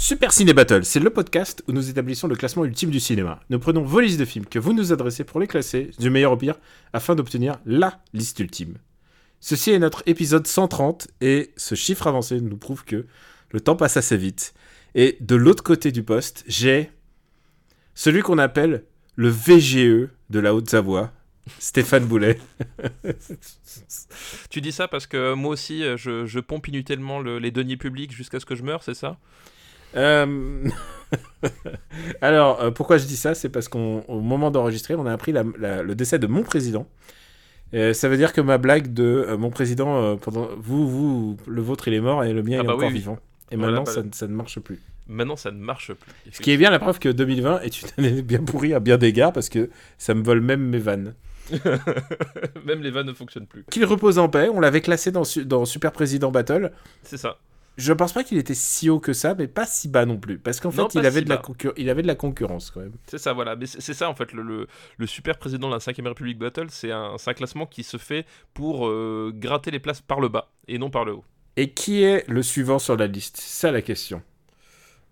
Super Ciné Battle, c'est le podcast où nous établissons le classement ultime du cinéma. Nous prenons vos listes de films que vous nous adressez pour les classer, du meilleur au pire, afin d'obtenir LA liste ultime. Ceci est notre épisode 130 et ce chiffre avancé nous prouve que le temps passe assez vite. Et de l'autre côté du poste, j'ai celui qu'on appelle le VGE de la Haute-Savoie, Stéphane Boulet. Tu dis ça parce que moi aussi, euh, je, je pompe inutilement le- les deniers publics jusqu'à ce que je meure, c'est ça? Euh, Alors, euh, pourquoi je dis ça? C'est parce qu'au moment d'enregistrer, on a appris la- la- le décès de mon président. Euh, ça veut dire que ma blague de mon président, pendant vous, vous, le vôtre, il est mort et le mien Ah il est bah encore oui, vivant. Et maintenant, ça, ça ne marche plus. Maintenant, ça ne marche plus. Ce qui est bien la preuve que 2020 est une année bien pourrie à bien d'égards parce que ça me vole même mes vannes. Même les vannes ne fonctionnent plus. Qu'il repose en paix, on l'avait classé dans, dans Super Président Battle. C'est ça. Je pense pas qu'il était si haut que ça, mais pas si bas non plus. Parce qu'en fait, il avait, si de la bas. concur- il avait de la concurrence quand même. C'est ça, voilà. Mais c'est ça, en fait, le, le, le super président de la 5ème République Battle, c'est un, classement qui se fait pour euh, gratter les places par le bas et non par le haut. Et qui est le suivant sur la liste? C'est ça la question.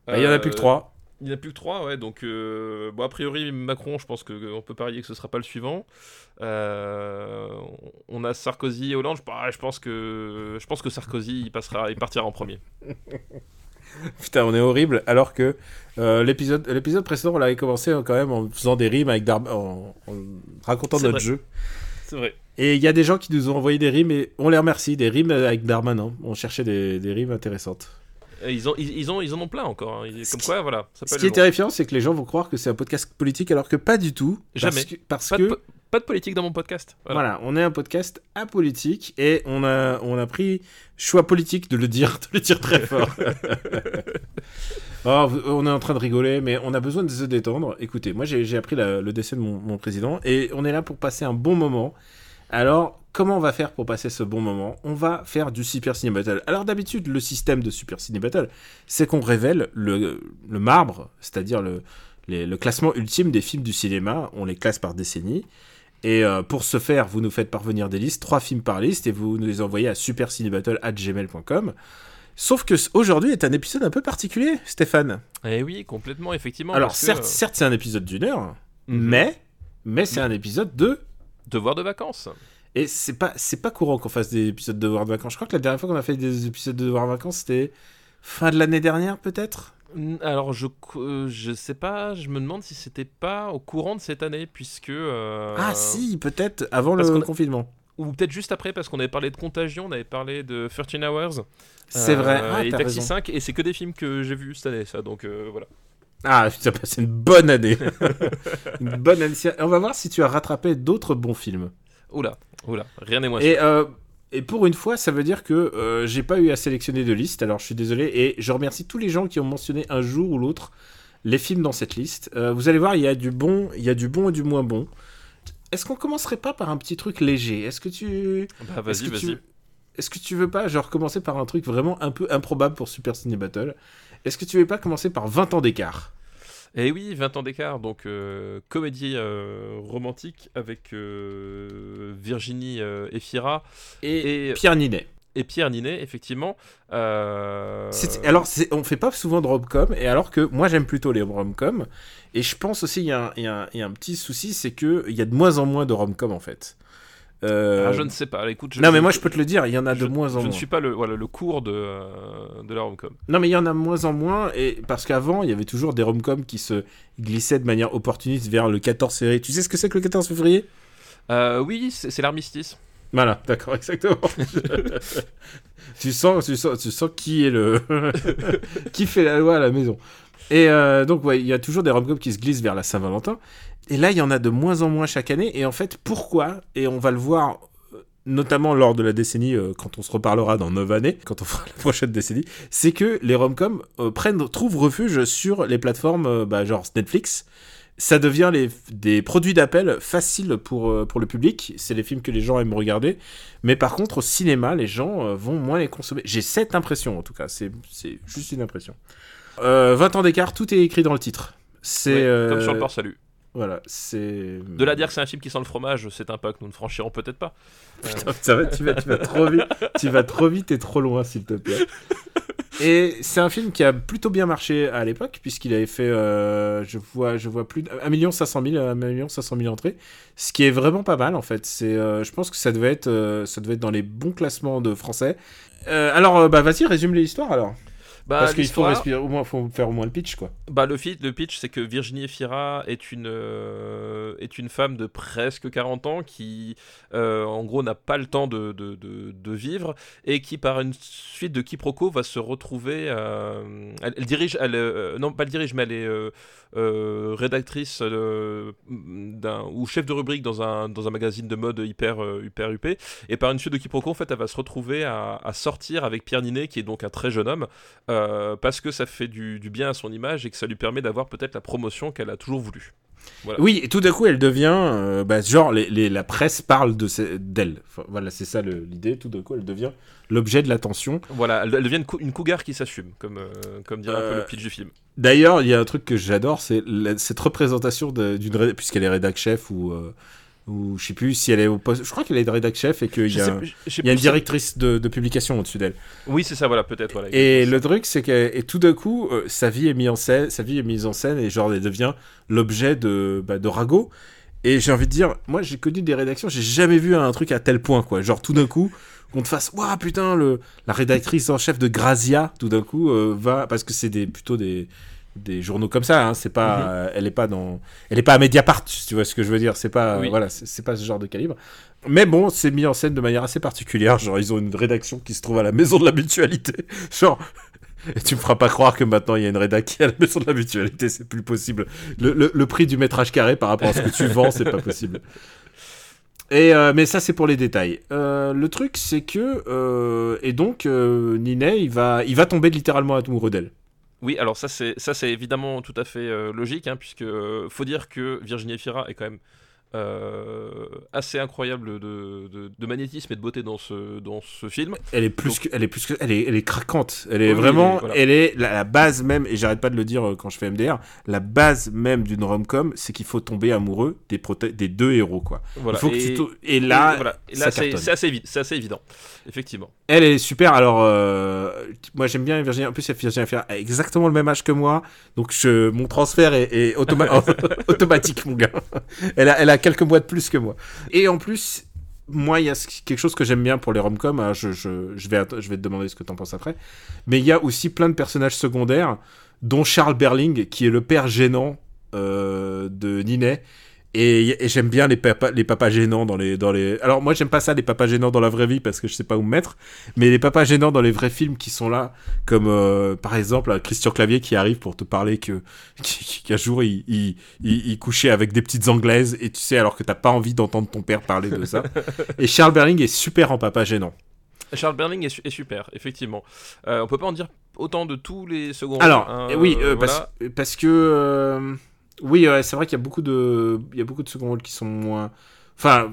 Bah, Il y en a plus que Euh, trois. Il n'y en a plus que trois, ouais. Donc, euh, bon, a priori, Macron, je pense qu'on peut parier que ce sera pas le suivant. Euh, on a Sarkozy et Hollande. Je, bah, je pense que je pense que Sarkozy, il passera, il partira en premier. Putain, on est horrible. Alors que euh, l'épisode, l'épisode précédent, on l'avait commencé euh, quand même en faisant des rimes avec Darm- en, en racontant notre vrai. jeu. C'est vrai. Et il y a des gens qui nous ont envoyé des rimes et on les remercie. Des rimes avec Darmanin. On cherchait des, des rimes intéressantes. Et Ils, ont, ils, ils ont, ils en ont plein encore. hein. Ils- Ce Comme qui- quoi, voilà. Ça Ce qui est terrifiant, c'est que les gens vont croire que c'est un podcast politique alors que pas du tout. Parce Jamais. que, parce Pas, que de, pas de politique dans mon podcast. Voilà. Voilà, on est un podcast apolitique et on a, on a pris choix politique de le dire, de le dire très fort. Oh, on est en train de rigoler, mais on a besoin de se détendre. Écoutez, moi j'ai j'ai appris la- le décès de mon, mon président et on est là pour passer un bon moment. Alors, comment on va faire pour passer ce bon moment? On va faire du Super Ciné Battle. Alors d'habitude, le système de Super Ciné Battle, c'est qu'on révèle le, le marbre, c'est-à-dire le, les- le classement ultime des films du cinéma. On les classe par décennie. Et euh, pour ce faire, vous nous faites parvenir des listes, trois films par liste, et vous nous les envoyez à supercinébattle.gmail.com. Sauf que aujourd'hui est un épisode un peu particulier, Stéphane. Eh oui, complètement, effectivement. Alors parce certes, euh, certes c'est un épisode d'une heure, Mhm. mais, mais c'est un épisode de... Devoir de vacances. Et c'est pas, c'est pas courant qu'on fasse des épisodes de Devoir de vacances. Je crois que la dernière fois qu'on a fait des épisodes de Devoir de vacances, c'était fin de l'année dernière peut-être? Alors, je, euh, je sais pas, je me demande si c'était pas au courant de cette année, puisque. euh, Ah si, peut-être avant le a- confinement. Ou peut-être juste après, parce qu'on avait parlé de Contagion, on avait parlé de 13 Hours. C'est euh, vrai, ah, et t'as Taxi raison. 5, et c'est que des films que j'ai vus cette année, ça, donc euh, voilà. Ah, ça passé une bonne année. une bonne année. On va voir si tu as rattrapé d'autres bons films. Oula, oula, rien n'est moins sûr. Et, euh, et pour une fois, ça veut dire que euh, j'ai pas eu à sélectionner de liste, alors je suis désolé. Et je remercie tous les gens qui ont mentionné un jour ou l'autre les films dans cette liste. Euh, vous allez voir, il y a du bon, il y a du bon et du moins bon. Est-ce qu'on commencerait pas par un petit truc léger? Est-ce que tu, Bah, est-ce vas-y, que vas-y. tu, est-ce que tu veux pas, genre, commencer par un truc vraiment un peu improbable pour Super Ciné Battle? Est-ce que tu veux pas commencer par 20 ans d'écart? Et oui, 20 ans d'écart, donc euh, comédie euh, romantique avec euh, Virginie Efira et, et, Pierre Ninet. et Pierre Ninet, effectivement. Alors, on fait pas souvent de rom-com, et alors que moi j'aime plutôt les rom-com, et je pense aussi il y, a un- il y a un- il y a un petit souci, c'est que il y a de moins en moins de rom-com en fait. Euh, ah, je ne sais pas, écoute. Je, Non, mais je- moi je peux te le dire, il y en a de je- moins en Je moins. ne suis pas le, voilà, le cours de, euh, de la rom-com. Non, mais il y en a de moins en moins, et parce qu'avant il y avait toujours des rom-com qui se glissaient de manière opportuniste vers le 14 février. Tu sais ce que c'est que le 14 février? Euh, oui, c'est c'est l'armistice. Voilà, d'accord, exactement. tu, sens, tu, sens, tu sens qui est le. qui fait la loi à la maison. Et euh, donc, il y a toujours des rom-coms qui se glissent vers la Saint-Valentin. Et là, il y en a de moins en moins chaque année. Et en fait, pourquoi Et on va le voir euh, notamment lors de la décennie, euh, quand on se reparlera dans 9 années, quand on fera la prochaine décennie, c'est que les romcoms trouvent refuge sur les plateformes bah, genre Netflix. Ça devient des produits d'appel faciles pour, pour le public. C'est les films que les gens aiment regarder. Mais par contre, au cinéma, les gens vont moins les consommer. J'ai cette impression, en tout cas. C'est juste une impression. Euh, 20 ans d'écart, tout est écrit dans le titre. C'est. Ouais, Comme euh, sur le port salut. Voilà, c'est. De là à dire que c'est un film qui sent le fromage, c'est un pas que nous ne franchirons peut-être pas. Putain, ça va, tu, vas, tu vas trop vite, tu vas trop vite et trop loin, s'il te plaît. Et c'est un film qui a plutôt bien marché à l'époque, puisqu'il avait fait, euh, je vois, je vois plus de 1 500 000, 1 500 000 entrées, ce qui est vraiment pas mal en fait. C'est, euh, je pense que ça devait être, euh, ça devait être dans les bons classements de français. Alors, bah vas-y, résume l'histoire alors. Bah, Parce qu'il faut respirer, au moins, faut faire au moins le pitch quoi. Bah, le, pitch, c'est que Virginie Efira est une, euh, est une femme de presque 40 ans qui, euh, en gros, n'a pas le temps de, de, de- de vivre et qui, par une suite de quiproquos, va se retrouver. euh, elle, elle dirige, elle, non, pas elle dirige, mais elle est euh, rédactrice euh, ou chef de rubrique dans un, magazine de mode hyper, euh, hyper huppé. Et par une suite de quiproquos, en fait, elle va se retrouver à, sortir avec Pierre Ninet, qui est donc un très jeune homme. Parce que ça fait du, du bien à son image et que ça lui permet d'avoir peut-être la promotion qu'elle a toujours voulu. Oui, et tout d'un coup, elle devient, euh, bah, genre, les, les- la presse parle de d'elle. Enfin, voilà, c'est ça l'idée. Tout d'un coup, elle devient l'objet de l'attention. Voilà, elle, elle devient une, cou- une cougar qui s'assume, comme, euh, comme dirait un peu Euh, le pitch du film. D'ailleurs, il y a un truc que j'adore, c'est cette représentation de- d'une puisqu'elle est rédac chef ou euh, ou je sais plus si elle est au poste. Je crois qu'elle est rédac chef et qu'il y a, y une directrice de, de publication au-dessus d'elle. Oui, c'est ça, voilà, peut-être. Voilà, Et le truc, c'est que et tout d'un coup, euh, sa vie est mise en scène, sa vie est mise en scène et genre elle devient l'objet de bah, de ragots. Et j'ai envie de dire, moi j'ai connu des rédactions, j'ai jamais vu un truc à tel point quoi. Genre tout d'un coup, qu'on te fasse, waouh putain, le la rédactrice en chef de Grazia, tout d'un coup euh, va parce que c'est des plutôt des des journaux comme ça, hein, c'est pas, Mhm. euh, elle est pas dans, elle est pas à Mediapart, si tu vois ce que je veux dire, c'est pas, Oui. voilà, c'est pas ce genre de calibre. Mais bon, c'est mis en scène de manière assez particulière. Genre, ils ont une rédaction qui se trouve à la maison de la mutualité. Genre, et tu me feras pas croire que maintenant il y a une rédac qui est à la maison de la mutualité, c'est plus possible. Le, le- le prix du métrage carré par rapport à ce que tu vends, c'est pas possible. Et euh, mais ça c'est pour les détails. Euh, le truc c'est que euh, et donc Ninet il va il va tomber littéralement amoureux d'elle. Oui, alors ça c'est ça c'est évidemment tout à fait euh, logique, hein, puisque euh, faut dire que Virginie Efira est quand même assez incroyable de, de- de magnétisme et de beauté dans ce dans ce film. Elle est plus Donc- que elle est plus que elle est elle est craquante. Elle est Oui, vraiment voilà. elle est la, la base même et j'arrête pas de le dire euh, quand je fais MDR. La base même d'une rom-com c'est qu'il faut tomber amoureux des des deux héros quoi. Voilà. Il faut que et, tu to- et là et voilà. Et ça là c'est assez, évi- c'est assez évident, effectivement. Elle est super. Alors, euh, moi j'aime bien Virginie. En plus, Virginie a exactement le même âge que moi, donc je, mon transfert est, est automa- automatique, mon gars. Elle a, elle a quelques mois de plus que moi. Et en plus, moi, il y a quelque chose que j'aime bien pour les rom-coms. hein, je, je, je, vais, je vais te demander ce que t'en penses après. Mais il y a aussi plein de personnages secondaires, dont Charles Berling, qui est le père gênant euh, de Ninet. Et, et j'aime bien les papas, les papas gênants dans les, dans les. Alors moi j'aime pas ça les papas gênants dans la vraie vie parce que je sais pas où me mettre, mais les papas gênants dans les vrais films qui sont là, comme euh, par exemple Christian Clavier qui arrive pour te parler que qu'un jour il, il, il, il couchait avec des petites anglaises et tu sais alors que t'as pas envie d'entendre ton père parler de ça. et Charles Berling est super en papa gênant. Charles Berling est, su- est super, effectivement. Euh, on peut pas en dire autant de tous les secondes. Alors, hein, euh, oui, euh, euh, voilà. parce, parce que euh, oui, ouais, c'est vrai qu'il y a beaucoup de, il y a beaucoup de second rôles qui sont moins, enfin,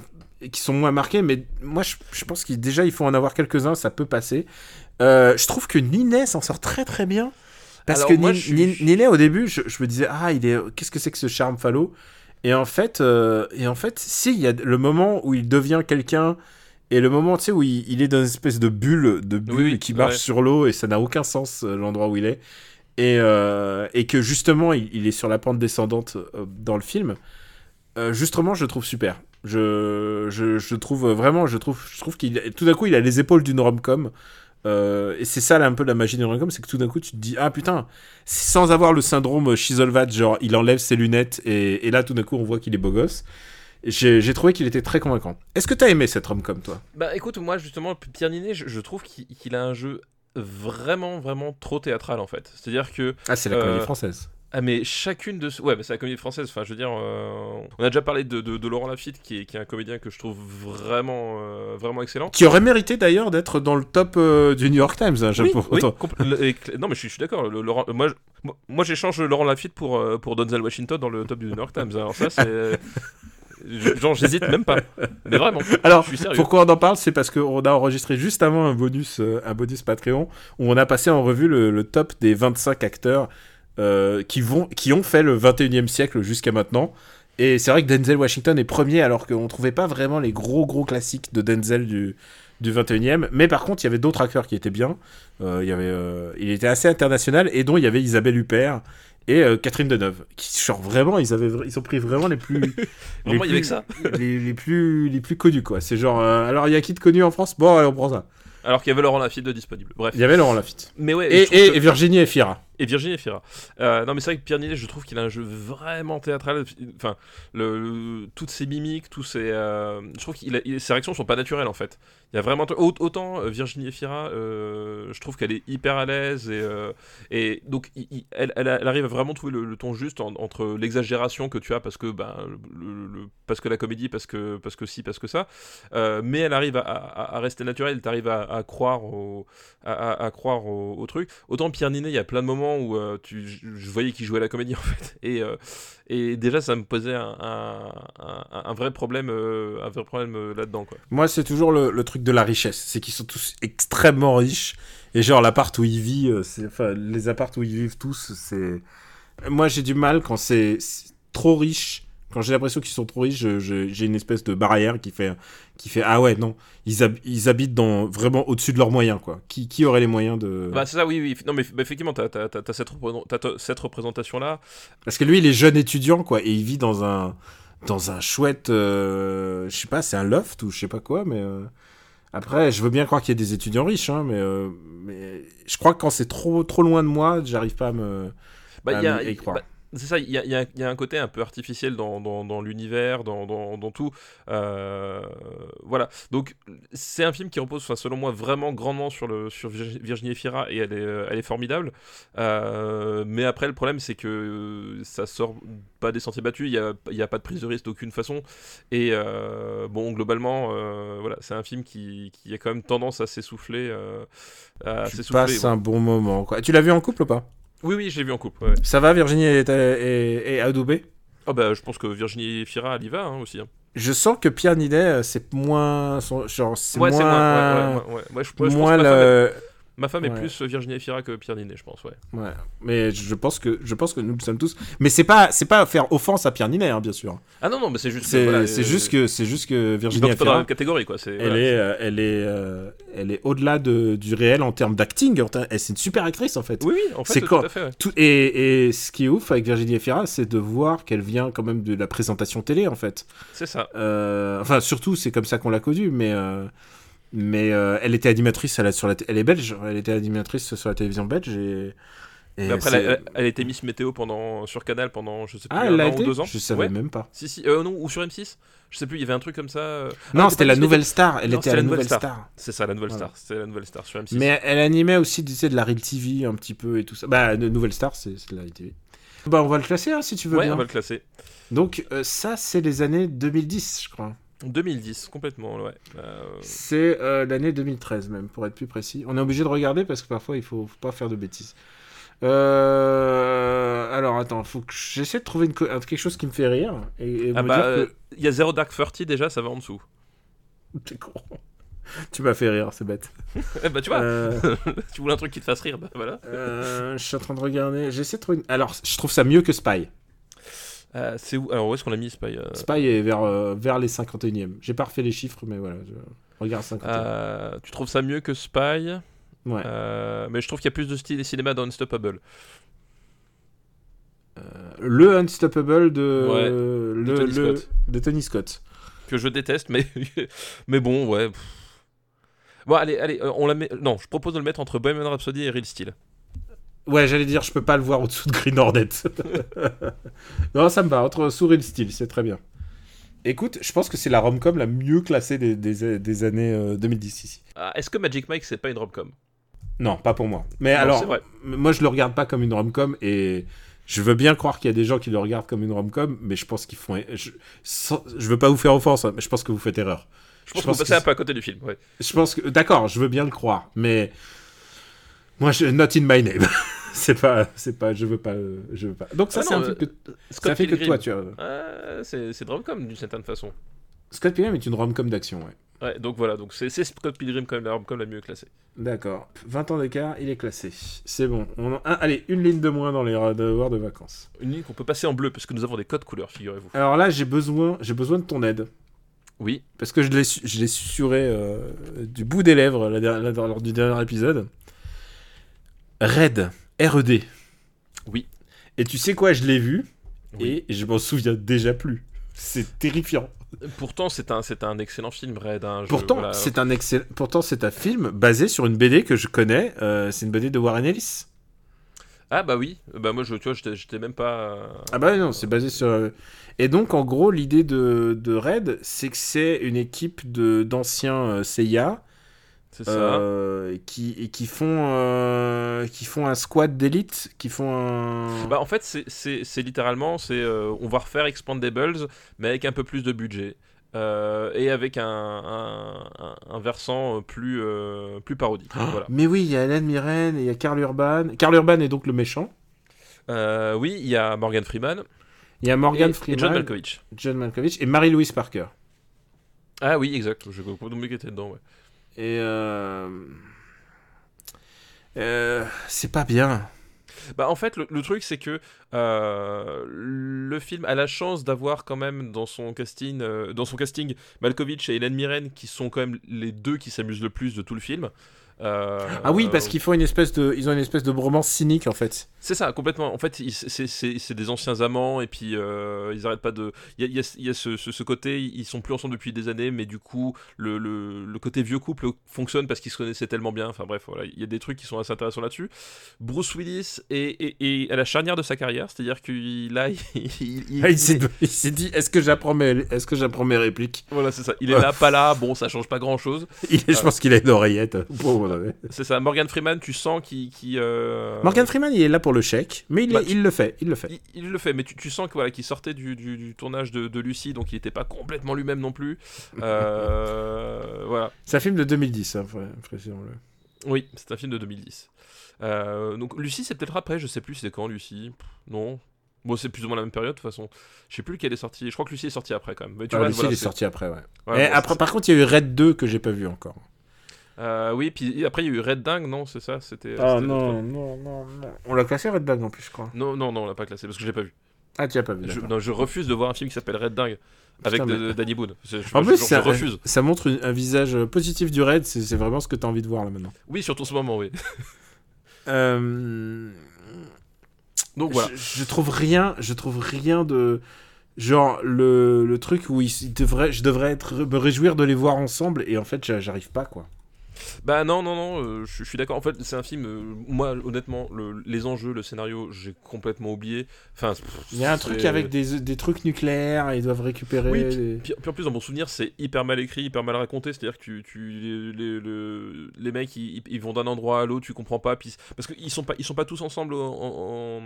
qui sont moins marqués, mais moi, je, je pense qu'il déjà il faut en avoir quelques-uns, ça peut passer. Euh, je trouve que Ninet s'en sort très très bien. Parce Alors, que moi, Ni- je suis- Ni- Ninet, au début, je, je me disais, ah, il est, qu'est-ce que c'est que ce charme falot Et en fait, euh, et en fait, si, il y a le moment où il devient quelqu'un, et le moment, tu sais, où il, il est dans une espèce de bulle, de bulle Oui, qui marche ouais. sur l'eau, et ça n'a aucun sens, euh, l'endroit où il est. Et, euh, et que justement, il, il est sur la pente descendante euh, dans le film. Euh, justement, je le trouve super. Je, je, trouve vraiment, je trouve, je trouve qu'il, tout d'un coup, il a les épaules d'une rom-com. Et c'est ça là, un peu la magie d'une rom-com, c'est que tout d'un coup, tu te dis, ah putain, sans avoir le syndrome Chisolvat, genre il enlève ses lunettes et, et là, tout d'un coup, on voit qu'il est beau gosse. J'ai trouvé qu'il était très convaincant. Est-ce que t'as aimé cette rom-com, toi? Bah écoute, moi justement, Pierre Ninet, je, trouve qu'il a un jeu vraiment, vraiment trop théâtral en fait. C'est-à-dire que Ah, c'est la Euh, comédie française. Ah mais chacune de... Ouais, mais c'est la comédie française, enfin je veux dire, euh, on a déjà parlé de, de- de Laurent Lafitte, qui est, qui est un comédien que je trouve vraiment, euh, vraiment excellent. Qui aurait mérité d'ailleurs d'être dans le top euh, du New York Times. hein, Oui, oui, le- non mais je suis, suis d'accord, moi, moi- j'échange Laurent Lafitte pour, euh, pour Denzel Washington dans le top du New York Times, alors ça c'est... Genre j'hésite même pas, mais vraiment, Alors, je suis sérieux. pourquoi on en parle? C'est parce qu'on a enregistré juste avant un bonus, euh, un bonus Patreon où on a passé en revue le, le top des 25 acteurs euh, qui, vont, qui ont fait le 21e siècle jusqu'à maintenant. Et c'est vrai que Denzel Washington est premier alors qu'on trouvait pas vraiment les gros gros classiques de Denzel du, du 21e. Mais par contre, il y avait d'autres acteurs qui étaient bien. Euh, il, y avait, euh, il était assez international et dont il y avait Isabelle Huppert et euh, Catherine Deneuve. Qui, genre vraiment, ils, avaient, ils ont pris vraiment les plus. les plus- que ça les, les plus les plus connus quoi c'est genre euh, alors il y a qui de connu en France? Bon allez on prend ça Alors qu'il y avait Laurent Lafitte de disponible, bref. il y avait Laurent Lafitte Mais ouais, et, et, que- et Virginie Efira Et Virginie Efira. Euh, non, mais c'est vrai que Pierre Ninet, je trouve qu'il a un jeu vraiment théâtral. Enfin, toutes ses mimiques, tous ses. euh, je trouve que ses réactions sont pas naturelles en fait. Il y a vraiment. au- Autant euh, Virginie Efira, euh, je trouve qu'elle est hyper à l'aise et, et donc elle, elle, elle arrive à vraiment trouver le, ton juste en- entre l'exagération que tu as parce que, ben, parce que la comédie, parce que, parce que si, parce que ça. Mais elle arrive à, rester naturelle, tu arrives à, croire au, à croire au, au truc. Autant Pierre Ninet, il y a plein de moments où euh, tu, je, voyais qu'il jouait la comédie en fait. Et, euh, et déjà, ça me posait un, un, vrai problème, un vrai problème euh, là-dedans. Moi c'est toujours le, le truc de la richesse c'est qu'ils sont tous extrêmement riches et genre l'appart où ils vivent enfin les apparts où ils vivent tous c'est moi j'ai du mal quand c'est trop riche quand j'ai l'impression qu'ils sont trop riches j'ai une espèce de barrière qui fait qui fait ah ouais non ils, hab- ils habitent dans vraiment au-dessus de leurs moyens quoi qui, qui aurait les moyens de Bah, c'est ça, oui, oui. Non, mais bah, effectivement, t'as as, cette, repré- t'as- t'as cette représentation-là. Parce que lui, il est jeune étudiant, quoi, et il vit dans un, dans un chouette, euh, je sais pas, c'est un loft ou je sais pas quoi, mais euh, après, je veux bien croire qu'il y a des étudiants riches, hein, mais, euh, mais je crois que quand c'est trop, trop loin de moi, j'arrive pas à me, Bah, à il y a- y croire. bah, c'est ça, il y a, il y a- il y a un côté un peu artificiel dans, dans, dans l'univers, dans, tout. Euh, voilà. Donc, c'est un film qui repose, enfin, selon moi, vraiment grandement sur, le, sur Virgi- Virginie Efira et elle est, elle est formidable. Euh, mais après, le problème, c'est que ça sort pas des sentiers battus, il n'y a, y a pas de prise de risque d'aucune façon. Et euh, bon, globalement, voilà, c'est un film qui, qui a quand même tendance à s'essouffler. Tu passes un bon moment, quoi. Tu l'as vu en couple ou pas? Oui, oui, je l'ai vu en couple. ouais. Ça va, Virginie et, et, et adoubée? Ah bah, je pense que Virginie Efira, elle y va hein, aussi. hein. Je sens que Pierre Nidet, euh, c'est moins, son- genre, c'est Ouais, c'est moins, moins. Ouais, ouais, ouais, ouais. Ouais, je, ouais, je pense moins que ma femme, est, est plus Virginie Efira que Pierre Ninet, je pense. Ouais. ouais. Mais je pense que, je pense que nous le sommes tous. Mais c'est pas, c'est pas faire offense à Pierre Nidet, hein, bien sûr. Ah non, non, mais c'est juste. que, C'est voilà, euh, juste que c'est juste que Virginie entrent pas dans la même catégorie, quoi. C'est. elle voilà. est euh, elle est euh, elle est au-delà de, du réel en termes d'acting. elle- C'est une super actrice en fait. Oui, oui, en fait, C'est tout quand- à fait. ouais. Tout, et, et ce qui est ouf avec Virginie Efira, c'est de voir qu'elle vient quand même de la présentation télé en fait. C'est ça. Euh, enfin surtout c'est comme ça qu'on l'a connue, mais euh, mais euh, elle était animatrice à la- sur la elle est belge, elle était animatrice sur la télévision belge et, après, c'est- elle, été Miss Météo pendant, sur Canal pendant, je sais plus, ah un elle l'a an ou deux ans. je savais Ouais. même pas. Si, si, euh, non, ou sur M6 Je sais plus, il y avait un truc comme ça. euh, Non ah, c'était pas la nouvelle star, elle Non, était c'était la nouvelle star. C'est ça, la nouvelle Voilà. star. C'était la nouvelle star sur M6. Mais elle animait aussi, tu sais, de la Real TV un petit peu et tout ça. Bah, de Nouvelle Star, c'est c'est de la Real TV. Bah, on va le classer hein, si tu veux ouais, bien. on va le classer. Donc, euh, ça, c'est les années 2010, je crois. 2010, complètement, ouais. Euh, C'est euh, l'année 2013, même, pour être plus précis. On est obligé de regarder parce que parfois, il faut, faut pas faire de bêtises. Euh... Alors, attends, faut que j'essaie de trouver une co- un- quelque chose qui me fait rire. Et, et Ah bah, que... il y a Zero Dark Thirty déjà, ça va en dessous. T'es con. tu m'as fait rire, c'est bête. Eh bah, tu vois, tu voulais un truc qui te fasse rire, bah voilà. je suis en train de regarder. J'essaie de trouver une... Alors, je trouve ça mieux que Spy. Euh, c'est où Alors, où est-ce qu'on l'a mis, Spy euh, Spy est vers, euh, vers les 51e. J'ai pas refait les chiffres, mais voilà. Je... Regarde 51. euh, Tu trouves ça mieux que Spy? Ouais. Mais je trouve qu'il y a plus de style et cinéma dans Unstoppable. Le Unstoppable de, Ouais, le, Tony le- Scott. de Tony Scott. Que je déteste, mais, mais bon, ouais. Bon, allez, allez, on la met. Non, je propose de le mettre entre Bohemian Rhapsody et Real Steel. Ouais, j'allais dire, je peux pas le voir au-dessous de Green Hornet. non, ça me va. Entre Sourire le style, c'est très bien. Écoute, je pense que c'est la rom-com la mieux classée des, des, des années euh, 2010 ici. Ah, Est-ce que Magic Mike, c'est pas une rom-com? Non, pas pour moi. Mais Non, alors, moi je le regarde pas comme une rom-com et Je veux bien croire qu'il y a des gens qui le regardent comme une rom-com, mais je pense qu'ils font. Je, sans- je veux pas vous faire offense, hein, mais je pense que vous faites erreur. Je pense Je qu'on pense passait que un peu à côté du film. Ouais. Je pense que. D'accord, je veux bien le croire, mais. Moi, je... not in my name. c'est pas. C'est pas. Je veux pas. euh, Je veux pas. Donc, ça, Ah c'est un film que. Scott Ça fait que toi, tu as. Ah, c'est drôle comme d'une certaine façon. Scott Pilgrim est une rom-com d'action, ouais. Ouais, donc voilà, donc c'est c'est Scott Pilgrim quand même la, comme la mieux classée. D'accord. 20 ans d'écart, il est classé. C'est bon. On en- un- Allez, une ligne de moins dans les devoirs de vacances. Une ligne qu'on peut passer en bleu parce que nous avons des codes couleurs, figurez-vous. Alors là, j'ai besoin, j'ai besoin de ton aide. Oui, Parce que je l'ai su- je l'ai susurré euh, du bout des lèvres lors du dernier épisode. Red. R-E-D. Oui. Et tu sais quoi, je l'ai vu. Oui. Et je m'en souviens déjà plus. C'est terrifiant. pourtant c'est un, c'est un excellent film, Red. hein, je- Pourtant, voilà. c'est un excellent. Pourtant, c'est un film basé sur une BD que je connais. euh, c'est une BD de Warren Ellis. Ah bah oui, bah moi je, tu vois, j'étais même pas... Ah bah non, c'est basé sur... euh, Et donc, en gros, l'idée de, de Red, c'est que c'est une équipe de d'anciens euh, CIA ça. euh, qui, et qui, font, euh, qui font un squad d'élite, qui font un... Bah en fait c'est- littéralement, c'est euh, on va refaire Expandables mais avec un peu plus de budget. et avec un, un, versant plus, plus parodique. voilà. Mais oui, il y a Hélène Mirren et il y a Karl Urban. Karl Urban est donc le méchant. Oui, il y a Morgan Freeman Il y a Morgan et, et Freeman, John Malkovich. John Malkovich et Marie-Louise Parker. Ah oui, exact. Je comprends qu'il était dedans. Ouais. Et... euh, euh, c'est pas bien. Bah en fait le, truc c'est que euh, le film a la chance d'avoir quand même dans son casting dans son casting Malkovich et Hélène Mirren qui sont quand même les deux qui s'amusent le plus de tout le film. Euh, Ah oui, parce qu'ils font une espèce de, ils ont une espèce de bromance cynique en fait. C'est ça, complètement. En fait, c'est- des anciens amants et puis euh, ils arrêtent pas de. Il y a, il y a- a ce, ce- ce côté, ils sont plus ensemble depuis des années, mais du coup, le, le- le côté vieux couple fonctionne parce qu'ils se connaissaient tellement bien. Enfin bref, voilà, il y a des trucs qui sont assez intéressants là-dessus. Bruce Willis est, est- est à la charnière de sa carrière, c'est-à-dire qu'il il, il- Ah, il s'est dit, est-ce que j'apprends mes, est-ce que j'apprends mes répliques? Voilà, c'est ça. Il est là, pas là. Bon, ça change pas grand-chose. Je pense qu'il a une oreillette. Pauvre, C'est ça. Morgan Freeman, tu sens qu'il. qu'il, euh, Morgan Freeman, il est là pour le chèque, mais il, Bah, il le fait, il le fait. Il, il le fait, mais tu, tu sens que voilà, qu'il sortait du, du- du tournage de, de Lucie, donc il n'était pas complètement lui-même non plus. Euh, voilà. C'est un film de 2010, hein, précisons-le. Oui, c'est un film de 2010. Euh, donc Lucie, c'est peut-être après, je sais plus, c'est quand Lucie? Pff, Non. Bon, c'est plus ou moins la même période de toute façon. Je sais plus lequel est sorti. Je crois que Lucie est sorti après quand même. Mais tu Ah, vois, Lucie, voilà, il est c'est- sorti après, ouais. ouais, Et bon, après, par contre, il y a eu Red 2 que j'ai pas vu encore. Euh, oui, puis après il y a eu Red Dingue, non, c'est ça C'était. Ah c'était- non, non, non, non. On l'a classé Red Dog en plus, je crois. Non, non, non, on l'a pas classé parce que je l'ai pas vu. Ah, tu l'as pas vu. Je, d'accord. non, je refuse de voir un film qui s'appelle Red Dingue avec Putain, de- mais- Danny Boone. Je, je- En je- plus, je ça, refuse. ça montre une- un visage positif du Red, c'est c'est vraiment ce que tu as envie de voir là maintenant. Oui, surtout en ce moment, oui. Euh... Donc voilà. Je, je trouve rien, je trouve rien de genre le, le truc où il, il devrait, je devrais être me réjouir de les voir ensemble et en fait j'a- j'arrive pas quoi. Bah non, non, non, euh, je je suis d'accord. En fait, c'est un film, euh, moi, honnêtement, le- les enjeux, le scénario, j'ai complètement oublié. Enfin, Il y a un truc avec des, des trucs nucléaires, ils doivent récupérer. Oui, Puis, puis en plus, dans mon souvenir, c'est hyper mal écrit, hyper mal raconté. C'est-à-dire que tu, tu- les, les- le- les mecs, ils, ils vont d'un endroit à l'autre, tu comprends pas. Puis, parce qu'ils sont pas, ils sont pas tous ensemble en, en,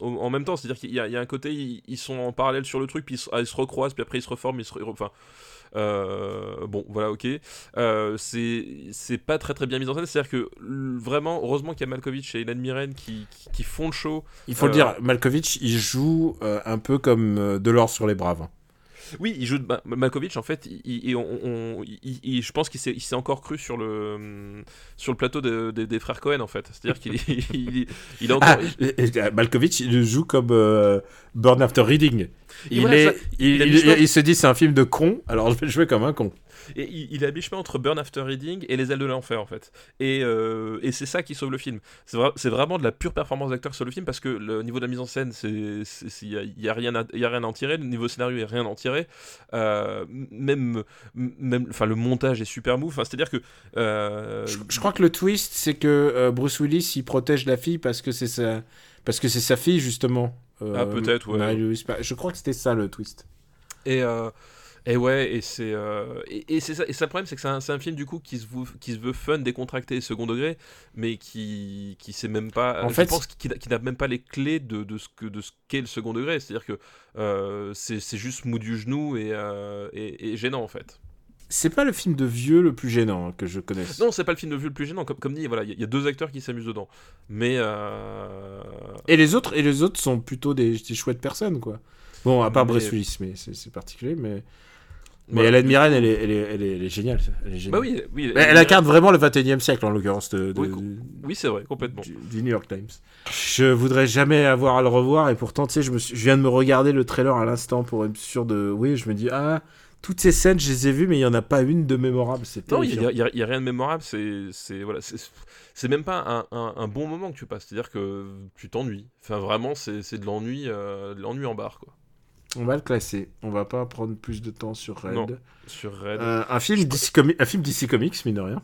en- en même temps. C'est-à-dire qu'il y, a- il y a un côté, ils, ils sont en parallèle sur le truc, puis ils, se- ah, ils se recroisent, puis après ils se reforment, ils se, enfin. Bon, voilà, ok. Euh, c'est c'est pas très très bien mis en scène. C'est-à-dire que vraiment, heureusement qu'il y a Malkovich et Hélène Mirren qui, qui, qui font le show. Il faut le Euh, dire, Malkovich, il joue euh, un peu comme euh, Delors sur les Braves. Oui, il joue de Ma- Malkovich en fait. Il, il- on- on- il- il- je pense qu'il s'est encore cru sur le hum, sur le plateau de- de- des frères Cohen en fait. C'est-à-dire qu'il il, encore. Ah, Malkovich, il joue comme euh, Burn After Reading. Il, voilà, est, ça- il se dit c'est un film de con, alors je vais jouer comme un con. Et il, il est à mi-chemin entre Burn After Reading et Les ailes de l'enfer en fait. Et, euh, et c'est ça qui sauve le film. C'est vra- c'est vraiment de la pure performance d'acteur sur le film parce que le niveau de la mise en scène, il y a, il y a rien à, il y a rien à en tirer. Le niveau scénario, il y a rien à en tirer. Euh, même même enfin le montage est super mou. Enfin c'est à dire que euh, Je, je crois que le twist, c'est que euh, Bruce Willis, il protège la fille parce que c'est sa, parce que c'est sa fille justement. Euh, Ah, peut-être, ouais. Je crois que c'était ça le twist. Et, euh, Et ouais, et c'est euh, et, et c'est ça. Et ça le problème, c'est que c'est un, film du coup qui se, veut, qui se veut fun, décontracté et second degré, mais qui qui sait même pas. En je fait, pense qu'il n'a- même pas les clés de, de ce que de ce qu'est le second degré. C'est-à-dire que euh, c'est juste mou du genou et, euh, et, et gênant en fait. C'est pas le film de vieux le plus gênant que je connaisse. Non, c'est pas le film de vue le plus gênant. Comme, comme dit, voilà, il y, a- il y a deux acteurs qui s'amusent dedans. Mais euh, Et les autres, et les autres sont plutôt des, des chouettes personnes, quoi. Bon, à part Mais- Bruce Willis, mais c'est c'est particulier, mais. Mais. Hélène Mirren, elle est, elle, est, elle, est, elle est géniale. Elle, est géniale. bah oui, oui. Elle incarne vraiment le 21 e siècle, en l'occurrence, de, de- Oui, c'est vrai, complètement. du, du New York Times. Je voudrais jamais avoir à le revoir, et pourtant, tu sais, je, me suis- je viens de me regarder le trailer à l'instant pour être sûr de. Oui, je me dis, ah, toutes ces scènes, je les ai vues, mais il y en a pas une de mémorable. Non, il n'y a, rien de mémorable. C'est voilà, c'est- même pas un, un- un bon moment que tu passes. C'est-à-dire que tu t'ennuies. Enfin, vraiment, c'est de l'ennui euh, l'ennui en barre, quoi. On va le classer. On va pas prendre plus de temps sur Red. Non. Sur Red. Euh, un, film DC Comi- un film DC Comics, mine de rien.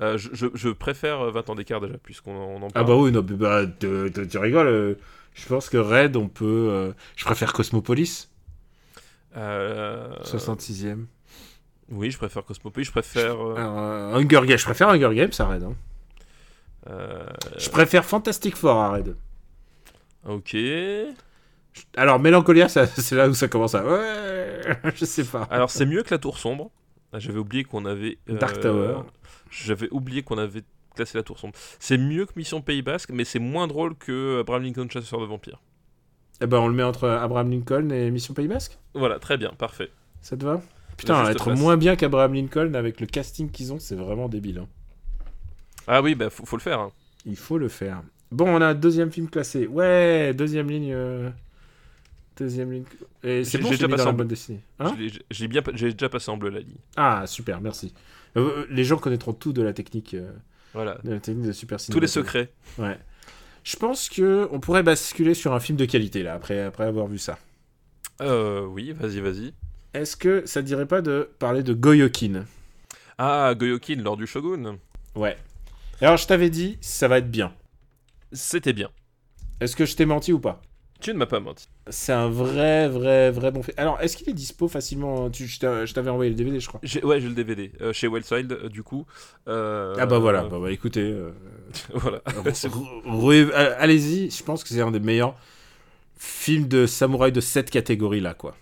Euh, je, je- je préfère euh, 20 ans d'écart déjà, puisqu'on en, Ah parle. bah oui, non, bah, te- te- tu rigoles. euh, je pense que Red, on peut. euh, je préfère Cosmopolis, Euh, 66e. Oui, je préfère Cosmopolis. Je préfère. euh, Alors, euh, Hunger Games, je préfère Hunger Games à Red. hein. euh, Je préfère Fantastic Four à Red. ok. Alors, Mélancolia, c'est là où ça commence à. Ouais, je sais pas. Alors, c'est mieux que la Tour Sombre. Ah, J'avais oublié qu'on avait. euh, Dark Tower. J'avais oublié qu'on avait classé la Tour Sombre. C'est mieux que Mission Pays Basque, mais c'est moins drôle que Abraham Lincoln Chasseur de vampires. Eh ben, on le met entre Abraham Lincoln et Mission Pays Basque? Voilà, très bien, parfait. Ça te va? Putain, être place. moins bien qu'Abraham Lincoln avec le casting qu'ils ont, c'est vraiment débile. hein. Ah oui, bah faut, faut le faire. hein. Il faut le faire. Bon, on a un deuxième film classé. Ouais, deuxième ligne. euh, Deuxième ligne. Et c'est bon, j'ai déjà passé en- bonne dessinée. Hein J'ai bien, j'ai déjà passé en bleu la ligne. ah, super, merci. Euh, les gens connaîtront tout de la technique, euh, Voilà. de la technique de Super Ciné. Tous les secrets. Ouais. Je pense que on pourrait basculer sur un film de qualité là après après avoir vu ça. Euh, oui, vas-y, vas-y. Est-ce que ça te dirait pas de parler de Goyokin? Ah, Goyokin lors du Shogun. Ouais. Alors je t'avais dit, ça va être bien. C'était bien. Est-ce que je t'ai menti ou pas? Tu ne m'as pas menti. C'est un vrai, vrai, vrai bon film. Alors, est-ce qu'il est dispo facilement tu, Je t'a- je t'avais envoyé le DVD, je crois. Ouais, j'ai le DVD. euh, chez Wildside, euh, du coup. Euh, Ah bah voilà, bah, bah, écoutez, euh, voilà. Euh, allez-y, je pense que c'est un des meilleurs films de samouraï de cette catégorie là, quoi.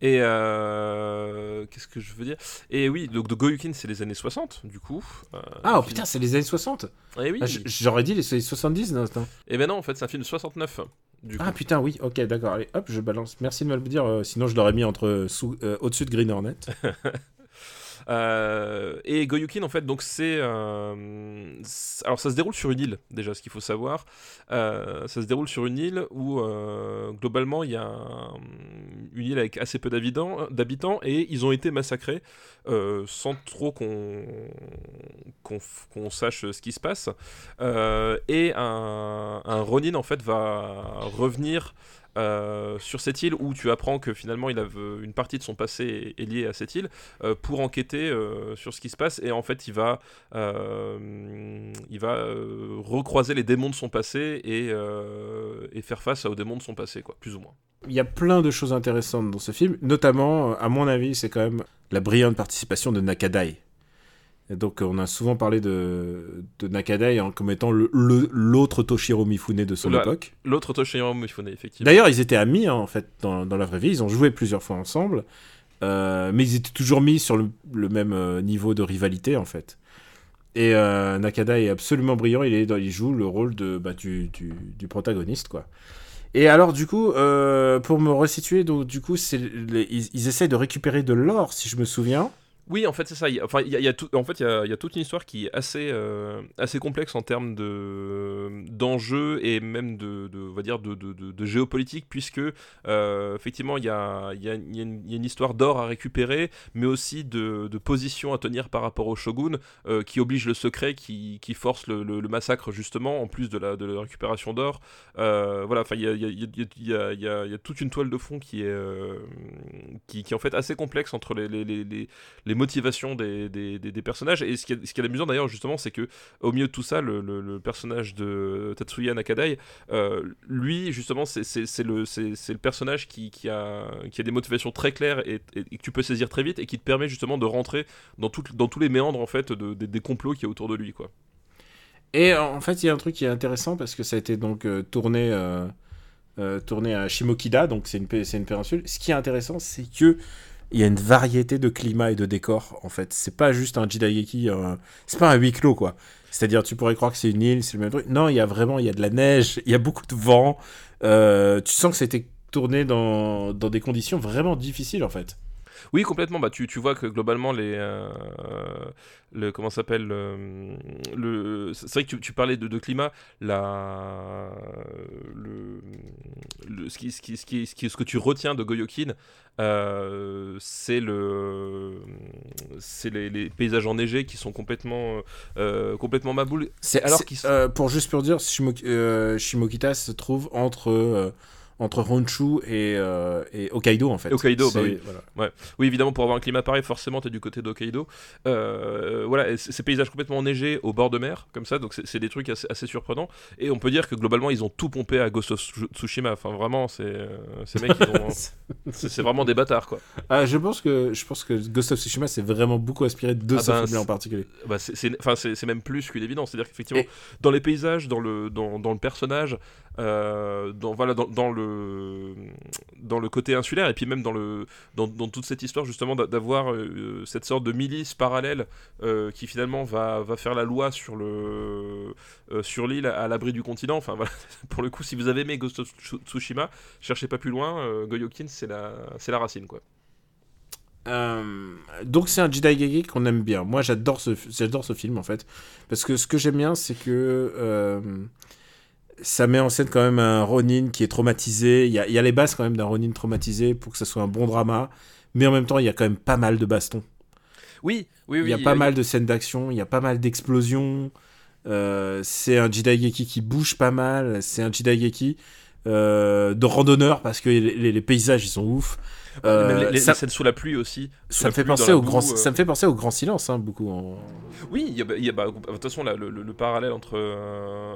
Et euh, qu'est-ce que je veux dire? Et oui, donc de Goyukin, c'est les années 60, du coup. Euh, Ah, oh, film- putain, c'est les années 60 Eh oui. Ah, J'aurais dit les années 70 non, non. Et ben non, en fait, c'est un film de 69. Du coup. Ah putain, oui, ok, d'accord. Allez, hop, je balance. Merci de me le dire, euh, sinon je l'aurais mis entre sous, euh, au-dessus de Green Hornet. Euh, et Goyukin, en fait, donc c'est. euh, c'est- alors, ça se déroule sur une île, déjà, ce qu'il faut savoir. Euh, ça se déroule sur une île où, globalement, il y a un- une île avec assez peu d'habitants, et ils ont été massacrés sans trop qu'on qu'on sache ce qui se passe. Et un Ronin, en fait, va revenir. Euh, sur cette île où tu apprends que finalement il a, une partie de son passé est, liée à cette île euh, pour enquêter euh, sur ce qui se passe et en fait il va il va recroiser les démons de son passé et, et faire face aux démons de son passé quoi plus ou moins Il y a plein de choses intéressantes dans ce film, notamment, à mon avis, c'est quand même la brillante participation de Nakadai. Et donc, euh, on a souvent parlé de, de Nakadai en, comme étant le- le- l'autre Toshiro Mifune de son époque. l'autre Toshiro Mifune effectivement D'ailleurs, ils étaient amis, hein, en fait, dans, dans la vraie vie. Ils ont joué plusieurs fois ensemble. Euh, mais ils étaient toujours mis sur le, le même euh, niveau de rivalité, en fait. Et euh, Nakada est absolument brillant. Il, est dans- il joue le rôle de, bah, du, du, du protagoniste, quoi. Et alors, du coup, euh, pour me resituer, donc, du coup, les- ils, ils essayent de récupérer de l'or, si je me souviens. Oui, en fait, c'est ça. Enfin, il y a, tout, en fait, il y a, toute une histoire qui est assez, euh, assez complexe en termes de d'enjeux et même de, de, va dire, de, de, géopolitique, puisque euh, effectivement, il y a, y, a, une, une histoire d'or à récupérer, mais aussi de, position à tenir par rapport au shogun, euh, qui oblige le secret, qui, qui force le, massacre justement, en plus de la, de la récupération d'or. Euh, voilà, enfin, il y a, toute une toile de fond qui est, euh, qui, est en fait assez complexe entre les, les- les motivations des, personnages. Et ce qui est, amusant d'ailleurs, justement, c'est que au milieu de tout ça, le, personnage de Tatsuya Nakadai, euh, lui, justement, c'est le, personnage qui, a, qui a des motivations très claires et, que tu peux saisir très vite et qui te permet justement de rentrer dans, tous les méandres en fait de, des complots qui y a autour de lui. quoi. Et en fait, il y a un truc qui est intéressant parce que ça a été donc euh, tourné, euh, tourné à Shimokida, donc c'est une, une péninsule. Ce qui est intéressant, c'est que il y a une variété de climats et de décors en fait. C'est pas juste un Jidageki, c'est pas un huis clos quoi. C'est-à-dire, tu pourrais croire que c'est une île, c'est le même truc. Non, il y a vraiment, il y a de la neige, il y a beaucoup de vent. tu sens que c'était tourné dans, dans des conditions vraiment difficiles en fait. Oui, complètement. Bah, tu, tu vois que globalement, les. Euh, le, comment s'appelle le, C'est vrai que tu, tu parlais de, de, climat. La, le, le, ce, qui, ce, qui, ce, qui, ce, qui, ce que tu retiens de Goyokin, euh, c'est le c'est les, les, paysages enneigés qui sont complètement euh, complètement maboules c'est alors euh, pour juste pour dire Shimokita se trouve entre entre Honshu et, euh, et, Hokkaido en fait. Hokkaido, bah oui. Ouais. Oui, évidemment, pour avoir un climat pareil, forcément, tu es du côté d'Hokkaido. Euh, voilà, ces paysages complètement enneigés au bord de mer, comme ça, donc c'est des trucs assez, surprenants. Et on peut dire que globalement, ils ont tout pompé à Ghost of Tsushima. Enfin, vraiment, c'est euh, ces mecs, c'est vraiment des bâtards, quoi. Ah, je pense que je pense que Ghost of Tsushima, c'est vraiment beaucoup inspiré de ah ce ben, film en particulier. Bah, c'est même plus qu'une évidence. C'est-à-dire qu'effectivement, dans les paysages, dans le, dans, dans le personnage, euh, dans, voilà, dans, le, dans le côté insulaire et puis même dans, le, dans, toute cette histoire justement d'avoir euh, cette sorte de milice parallèle euh, qui finalement va, va faire la loi sur le sur l'île à, l'abri du continent. Enfin voilà, pour le coup, si vous avez aimé Ghost of Tsushima, cherchez pas plus loin. Goyokin, c'est la, la racine quoi. donc c'est un Jedi Gege qu'on aime bien. Moi j'adore ce, j'adore ce film en fait. Parce que ce que j'aime bien c'est que ça met en scène quand même un Ronin qui est traumatisé. Il y a, il y a les bases quand même d'un Ronin traumatisé pour que ça soit un bon drama. Mais en même temps, il y a quand même pas mal de bastons. Oui, oui, oui. Il y a pas mal de scènes d'action, il y a pas mal d'explosions. Euh, c'est un Jidaigeki qui bouge pas mal. C'est un Jidaigeki euh, de randonneur parce que les, les, paysages ils sont ouf. Euh, les, scènes sous la pluie aussi. Ça me, fait penser au grand, ça me fait penser au grand silence, hein, beaucoup. Oui, il y a, bah, bah, de toute façon, le, le, parallèle entre, euh,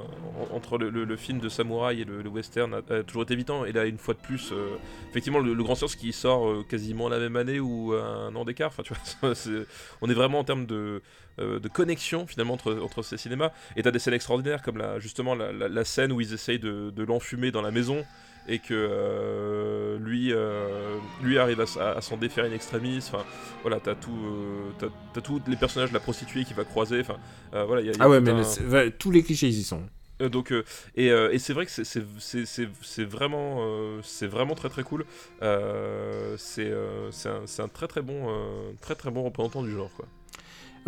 entre le, film de samouraï et le, western a, toujours été évident. Et là, une fois de plus, euh, effectivement, le, grand silence qui sort quasiment la même année ou un an d'écart. Enfin, tu vois, on est vraiment en termes de, de connexion finalement entre, entre ces cinémas. Et t'as des scènes extraordinaires comme la, justement la, la, scène où ils essayent de, de l'enfumer dans la maison et que euh, lui, euh, lui arrive à, s'en défaire in extremis. Enfin, voilà, t'as tout, euh, t'as, tous les personnages de la prostituée qui va croiser. Enfin, voilà, y a, ah ouais, mais tous les clichés ils y sont. donc et, et c'est vrai que c'est, vraiment c'est vraiment très très cool. c'est, c'est, un, un très très bon très très bon représentant du genre quoi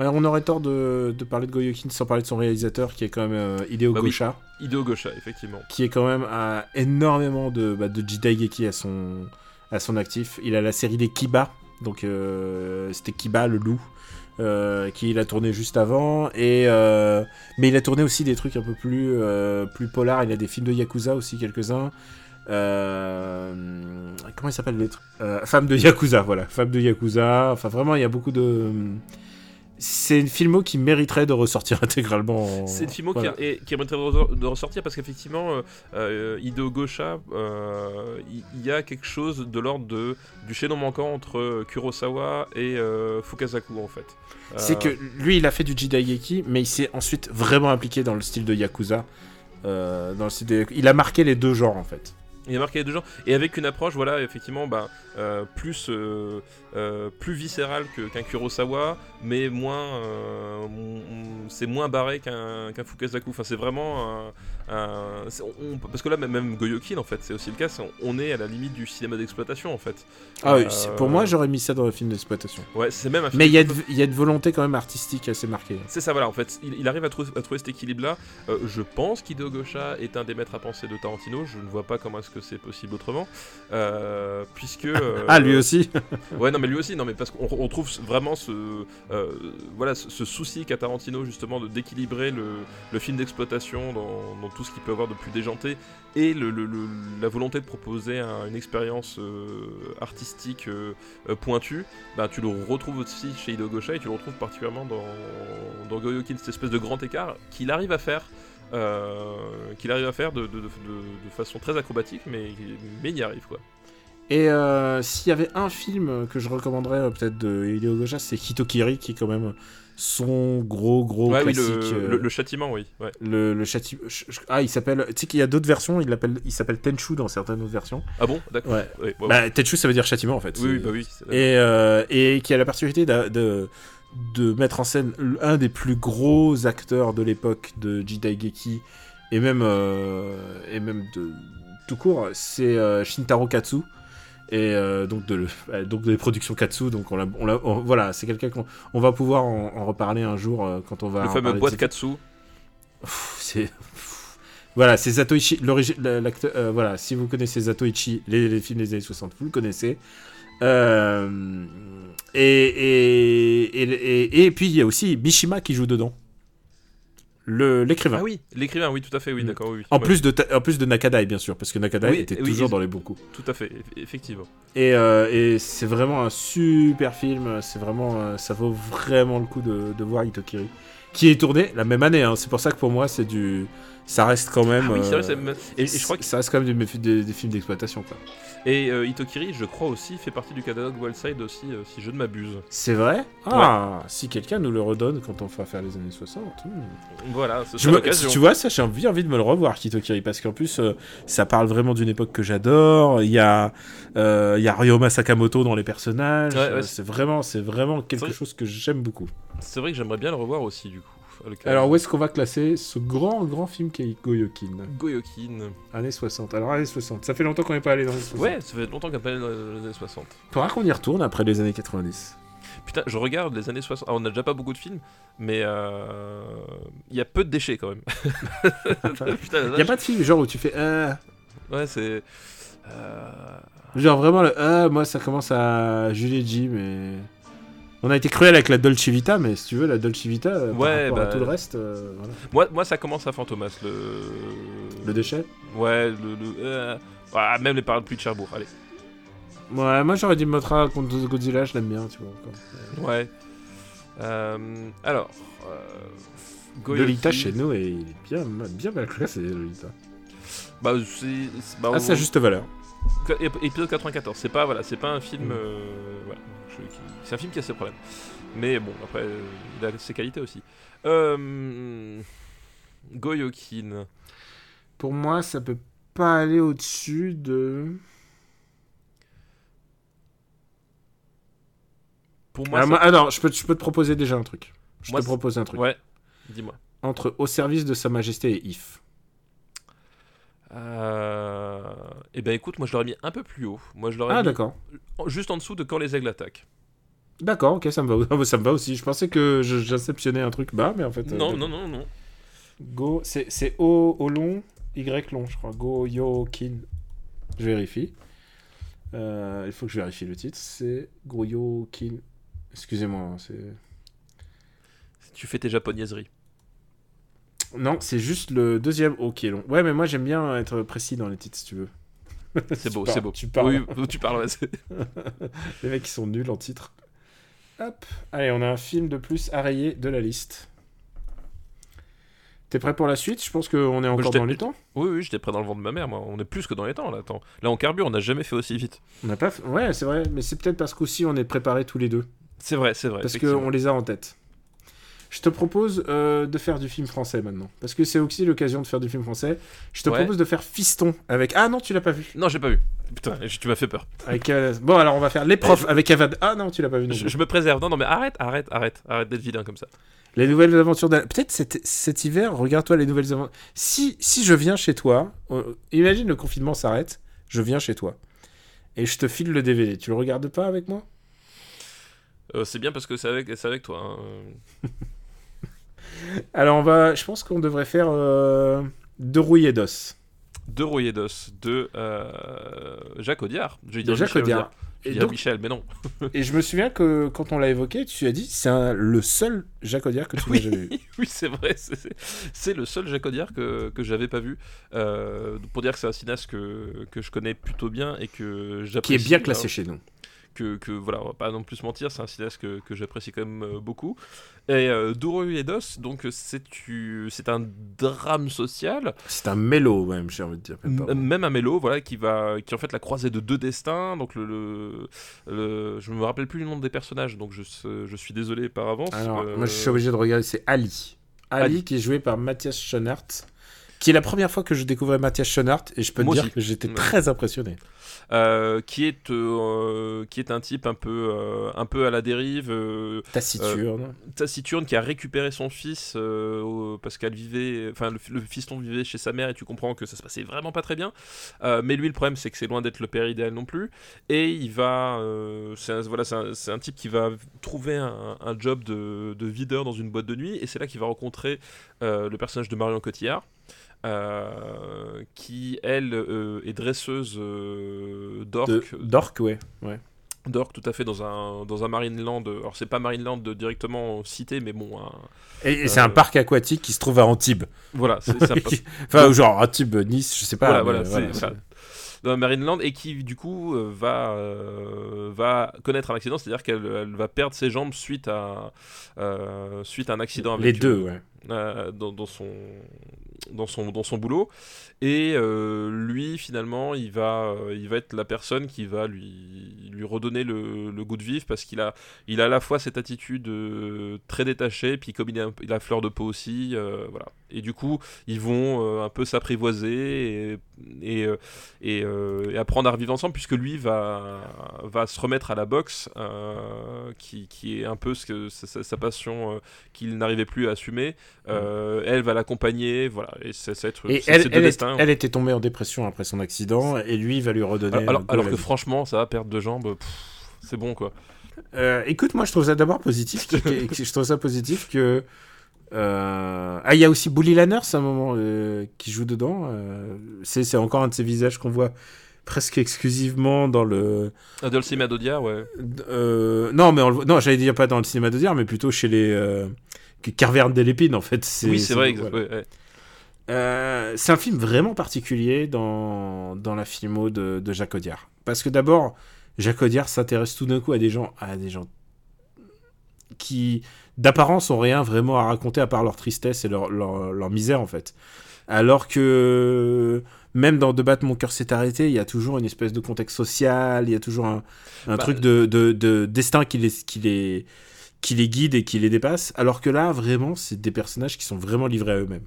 on aurait tort de, parler de Goyokin sans parler de son réalisateur qui est quand même euh, Hideo bah Gosha. Hideo Gosha, effectivement. Qui est quand même à énormément de, bah, de Jidaigeki à son, à son actif. Il a la série des Kiba, donc euh, c'était Kiba le loup. Euh, qu'il a tourné juste avant et mais il a tourné aussi des trucs un peu plus plus polar il a des films de yakuza aussi quelques uns comment il s'appelle les trucs femme de yakuza voilà femme de yakuza enfin vraiment il y a beaucoup de c'est une filmo qui mériterait de ressortir intégralement. C'est une filmo qui, mériterait de ressortir parce qu'effectivement, euh, euh Hideo Gosha, euh, il y, a quelque chose de l'ordre de, du chaînon manquant entre Kurosawa et euh, Fukasaku en fait. C'est que lui, il a fait du Jidaigeki, mais il s'est ensuite vraiment impliqué dans le style de Yakuza. dans le style Il a marqué les deux genres en fait. Il a marqué les deux genres et avec une approche, voilà, effectivement, bah, plus plus viscérale qu'un Kurosawa, mais moins, euh, c'est moins barré qu'un qu. Enfin, c'est vraiment parce que là, même Goyokin, en fait, c'est aussi le cas. on est à la limite du cinéma d'exploitation, en fait. Ah oui, pour moi, j'aurais mis ça dans le film d'exploitation. Ouais, c'est même. mais il y, a y a une volonté quand même artistique assez marquée. C'est ça, voilà. En fait, il, arrive à, trouver, à trouver cet équilibre-là. Euh, je pense qu'Hideo Gosha est un des maîtres à penser de Tarantino. Je ne vois pas comment est-ce que c'est possible autrement, euh, puisque. ah, lui aussi. ouais, non, mais lui aussi, non, mais parce qu'on trouve vraiment ce voilà ce, souci qu'a Tarantino justement de d'équilibrer le, film d'exploitation dans, tout ce qu'il peut avoir de plus déjanté et la volonté de proposer un- une expérience euh, artistique euh, pointue, bah, tu le retrouves aussi chez Hideo Gosha et tu le retrouves particulièrement dans, dans Goyokin, cette espèce de grand écart qu'il arrive à faire. euh, qu'il arrive à faire de, façon très acrobatique, mais, mais il y arrive quoi. Et s'il y avait un film que je recommanderais peut-être de Hideo Gosha, c'est Hitokiri, qui est quand même son gros gros Ouais, oui, classique. le, euh, le- le châtiment, oui. Ouais. le, le châti- ch- ch- Ah, il s'appelle. Tu sais qu'il y a d'autres versions, il l'appelle- il s'appelle Tenchu dans certaines autres versions. Ah bon? D'accord. Ouais. Ouais, Bah, Tenchu, ça veut dire châtiment en fait. oui, oui, bah oui. et, euh, et qui a la particularité de, de mettre en scène un des plus gros acteurs de l'époque de Jidaigeki et même, euh, et même de tout court, c'est euh, Shintaro Katsu. Et euh, donc, de, le- euh, donc des productions Katsu, donc on l'a, on l'a- on- voilà, c'est quelqu'un qu'on on va pouvoir en, en reparler un jour euh, quand on va. le fameux de boîte cette- Katsu. Pff, c'est pff. voilà c'est Zatoichi l'acteur euh, voilà si vous connaissez Zatoichi les, les films des années 60 vous le connaissez et, et, et, et, et puis il y a aussi Mishima qui joue dedans l'écrivain Ah oui, l'écrivain, oui, tout à fait, oui, Mm. d'accord, oui. oui. en Ouais, plus de en plus de Nakadai bien sûr parce que Nakadai Oui, était toujours dans les bons coups Tout à fait, eff- effectivement. et, euh, et c'est vraiment un super film c'est vraiment euh, ça vaut vraiment le coup de, de voir Itokiri qui est tourné la même année hein. c'est pour ça que pour moi c'est du ça reste quand même Ah oui, vrai, euh, et, et je crois que ça reste quand même des, des- des films d'exploitation quoi. Et euh, Itokiri, je crois aussi, fait partie du catalogue Wildside aussi, euh, si je ne m'abuse. C'est vrai? Ah, si quelqu'un nous le redonne quand on fera faire les années 60. hmm. Voilà, c'est ça me- tu vois, ça, j'ai envie, envie de me le revoir, Kitokiri, parce qu'en plus, euh, ça parle vraiment d'une époque que j'adore. Il y a, il y a Ryoma Sakamoto dans les personnages. Ouais, ouais, c'est- vraiment, vraiment quelque chose que j'aime beaucoup. C'est vrai que j'aimerais bien le revoir aussi, du coup. Alors, où est-ce qu'on va classer ce grand, grand film qui est Goyokin Goyokin. Années 60. Alors, années 60. Ça fait longtemps qu'on n'est pas allé dans les 60. Ouais, ça fait longtemps qu'on n'a pas allé dans les années 60. Faudra qu'on y retourne après les années 90. Putain, je regarde les années 60. Ah, on n'a déjà pas beaucoup de films, mais euh, il y a peu de déchets quand même. Il y a pas de film genre où tu fais. euh, Ouais, c'est. euh, Genre vraiment le ah, moi ça commence à Julie G mais on a été cruel avec la Dolce Vita mais si tu veux la Dolce Vita euh, par Ouais, à bah, tout le reste euh, voilà. Moi, moi, ça commence à Fantomas. Le. le déchet Ouais, le. le- euh, ah, même les parapluies de Cherbourg, allez. ouais moi j'aurais dit Motra contre Godzilla je l'aime bien tu vois. Ouais. Alors. Lolita chez nous et il est bien bien mal classé Lolita Bah, c'est. bah, à sa juste valeur Ép- Épisode 94, c'est pas voilà, c'est pas un film, Mm. voilà, qui- c'est un film qui a ses problèmes. Mais bon, après, euh, il a ses qualités aussi. Euh, Goyokin. pour moi ça peut pas aller au-dessus de Pour moi, ah, ça- alors je peux je peux te proposer déjà un truc je Moi, te propose un truc ouais, dis-moi. entre Au service de sa majesté et If Euh... Eh ben écoute, moi je l'aurais mis un peu plus haut. Moi je l'aurais ah d'accord juste en dessous de quand les aigles attaquent. D'accord, ok, ça me va. Ça me va aussi. Je pensais que j'inceptionnais un truc bas, mais en fait. euh, non, non, non, non. Go, c'est O, O long, Y long, je crois. Go, Yo, Kin. Je vérifie. Euh, il faut que je vérifie le titre. C'est Goyo Kin. Excusez-moi, hein, c'est. Tu fais tes japonaiseries. Non, c'est juste le deuxième O qui est long. Ouais, mais moi j'aime bien être précis dans les titres si tu veux. C'est beau, c'est beau. Tu parles. Oui, tu parles. ouais, Les mecs qui sont nuls en titre. Hop. Allez, on a un film de plus à rayer de la liste. T'es prêt pour la suite? Je pense qu'on est encore dans les temps. Oui, oui, j'étais prêt dans le ventre de ma mère. Moi, on est plus que dans les temps là. Attends, là on carbure, on n'a jamais fait aussi vite. On n'a pas. fait- Ouais, c'est vrai, mais c'est peut-être parce qu'aussi on est préparés tous les deux, C'est vrai, c'est vrai. parce qu'on les a en tête. Je te propose euh, de faire du film français maintenant, parce que c'est aussi l'occasion de faire du film français. Je te Ouais. propose de faire Fiston avec. Ah non, tu l'as pas vu. Non, j'ai pas vu. Putain, tu m'as fait peur. Avec, euh, Bon, alors on va faire Les Profs avec Avad. Ah non, tu l'as pas vu non Je, me préserve. Non, non, mais arrête, arrête, arrête, arrête d'être vilain comme ça. Les nouvelles aventures d'Alain. Peut-être cet, cet hiver, regarde-toi les nouvelles aventures. Si, si je viens chez toi, euh, imagine le confinement s'arrête, je viens chez toi. Et je te file le DVD. Tu le regardes pas avec moi? Euh, c'est bien parce que c'est avec, avec toi. hein. Alors on va. Je pense qu'on devrait faire euh, De rouillé d'os. De Rouillé d'os, de euh, Jacques Audiard. Je vais De dire Jacques Michel Audiard. Et Dire donc- Michel, mais non. Et je me souviens que quand on l'a évoqué, tu as dit c'est le seul Jacques Audiard que tu n'as jamais vu. oui, c'est vrai. c'est- le seul Jacques Audiard que, que j'avais pas vu. Euh, pour dire que c'est un cinéaste que, que je connais plutôt bien et que Qui j'apprécie. est bien classé chez nous. Que, que voilà, on va pas non plus se mentir, c'est un cinéaste que, que j'apprécie quand même euh, beaucoup. Et euh, Duro et Dos, donc c'est un drame social, C'est un mélo, même, j'ai envie de dire. même un mélo, voilà, qui va, qui en fait la croisée de deux destins. Donc le, le, le- je me rappelle plus le nom des personnages, donc je, je suis désolé par avance. Alors, Euh, moi, je suis obligé de regarder, c'est Ali. Ali, Ali. qui est joué par Mathias Schoenaert, qui est la première fois que je découvrais Mathias Schoenaert, et je peux te dire aussi. que j'étais Ouais. très impressionné. Euh, qui est euh, qui est un type un peu euh, un peu à la dérive. Taciturne. taciturne qui a récupéré son fils parce qu'elle vivait, enfin le, le fiston vivait chez sa mère et tu comprends que ça se passait vraiment pas très bien. Mais lui le problème c'est que c'est loin d'être le père idéal non plus et il va, c'est un, voilà c'est un, un type qui va trouver un, un job de, de videur dans une boîte de nuit et c'est là qu'il va rencontrer le personnage de Marion Cotillard. Euh, qui elle euh, est dresseuse euh, d'orques Dork, ouais. ouais. d'orques tout à fait dans un dans un Marineland alors c'est pas Marineland directement cité mais bon un- Et, et c'est Euh, un parc aquatique qui se trouve à Antibes. Voilà, c'est peu- enfin, genre Antibes, Nice, je sais pas. Voilà, voilà, c'est ça. dans Marineland et qui du coup euh, va euh, va connaître un accident, c'est-à-dire qu'elle elle va perdre ses jambes suite à euh, suite à un accident Les avec deux, euh, ouais. euh, dans, dans son dans son dans son boulot. Et euh, lui finalement il va euh, il va être la personne qui va lui lui redonner le, le goût de vivre parce qu'il a il a à la fois cette attitude euh, très détachée puis comme il, a fleur de peau aussi voilà. Et du coup ils vont un peu s'apprivoiser et et, et, et apprendre à revivre ensemble puisque lui va va se remettre à la boxe qui, qui est un peu ce que sa, passion qu'il n'arrivait plus à assumer. Euh, elle va l'accompagner voilà et ça, être Et c'est- elle, est- était tombée en dépression après son accident, et lui il va lui redonner. alors, que vie. franchement ça va perdre deux jambes c'est bon quoi Euh, écoute, moi je trouve ça d'abord positif. que- que- je trouve ça positif que. euh, Ah, il y a aussi Bully Lanners à un moment euh, qui joue dedans. euh, C'est encore un de ces visages qu'on voit presque exclusivement dans le. Adolphe Madodia ouais euh, non, mais on le non, j'allais dire pas dans le cinéma de dire, mais plutôt chez les. Euh... Carverne des Lépines en fait. oui c'est vrai voilà. ouais, ouais. Euh, c'est un film vraiment particulier dans, dans la filmo de, de Jacques Audiard. Parce que d'abord, Jacques Audiard s'intéresse tout d'un coup à des gens, à des gens qui, d'apparence, ont rien vraiment à raconter à part leur tristesse et leur, leur, leur misère, en fait. Alors que, même dans De battre mon cœur s'est arrêté, il y a toujours une espèce de contexte social, il y a toujours un, un Bah, truc de, de, de destin qui les, qui, les, qui les guide et qui les dépasse. Alors que là, vraiment, c'est des personnages qui sont vraiment livrés à eux-mêmes.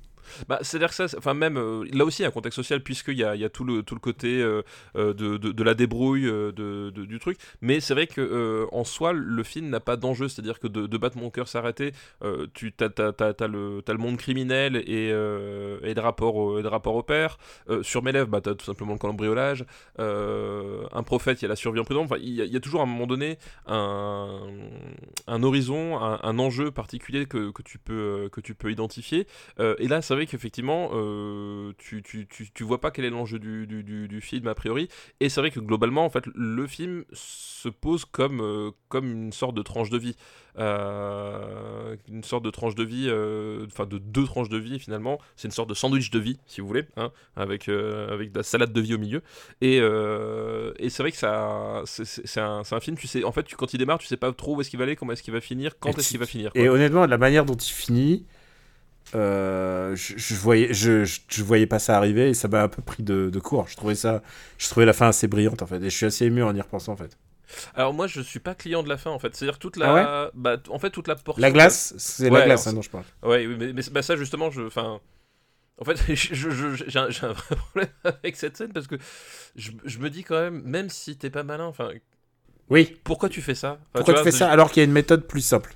Bah, c'est-à-dire que ça, enfin même euh, là aussi il y a un contexte social puisqu'il y a, y a tout le tout le côté euh, euh, de, de, la débrouille de, du truc, mais c'est vrai que en soi le film n'a pas d'enjeu, c'est-à-dire que de, battre mon cœur s'arrêter, tu t'as, t'as, t'as, le t'as le monde criminel et et le rapport au, le rapport au père. Sur mes lèvres, bah t'as tout simplement le cambriolage. Un prophète, il y a la survie en prison. Enfin, il y, a, toujours à un moment donné un, un horizon, un, enjeu particulier que, que tu peux que tu peux identifier. Et là, c'est vrai qu'effectivement, euh, tu, tu, tu, tu vois pas quel est l'enjeu du, du, du, du film a priori. Et c'est vrai que globalement, en fait, le film se pose comme, euh, comme une sorte de tranche de vie. Euh, une sorte de tranche de vie, euh, enfin de deux tranches de vie finalement. C'est une sorte de sandwich de vie, si vous voulez, hein, avec, avec de la salade de vie au milieu. Et, et c'est vrai que ça, c'est- c'est c'est un, c'est un film, tu sais, en fait, quand il démarre, tu sais pas trop où est-ce qu'il va aller, comment est-ce qu'il va finir, quand est-ce qu'il va finir. Et honnêtement, la manière dont il finit, euh, je, je voyais, je, je, je voyais pas ça arriver et ça m'a un peu pris de, de court. Je trouvais ça, je trouvais la fin assez brillante en fait, et je suis assez ému en y repensant en fait. Alors moi, je suis pas client de la fin en fait. C'est-à-dire toute la, Ah bah, t- en fait toute la portion. La glace, c'est Ouais, la glace alors, hein, dont je parle. Ouais, oui, mais, mais bah, ça justement, je, enfin, en fait, j'ai un, vrai problème avec cette scène parce que je, je me dis quand même, même si t'es pas malin, enfin, Oui. pourquoi tu fais ça? Enfin, Pourquoi tu vois, fais ça alors qu'il y a une méthode plus simple?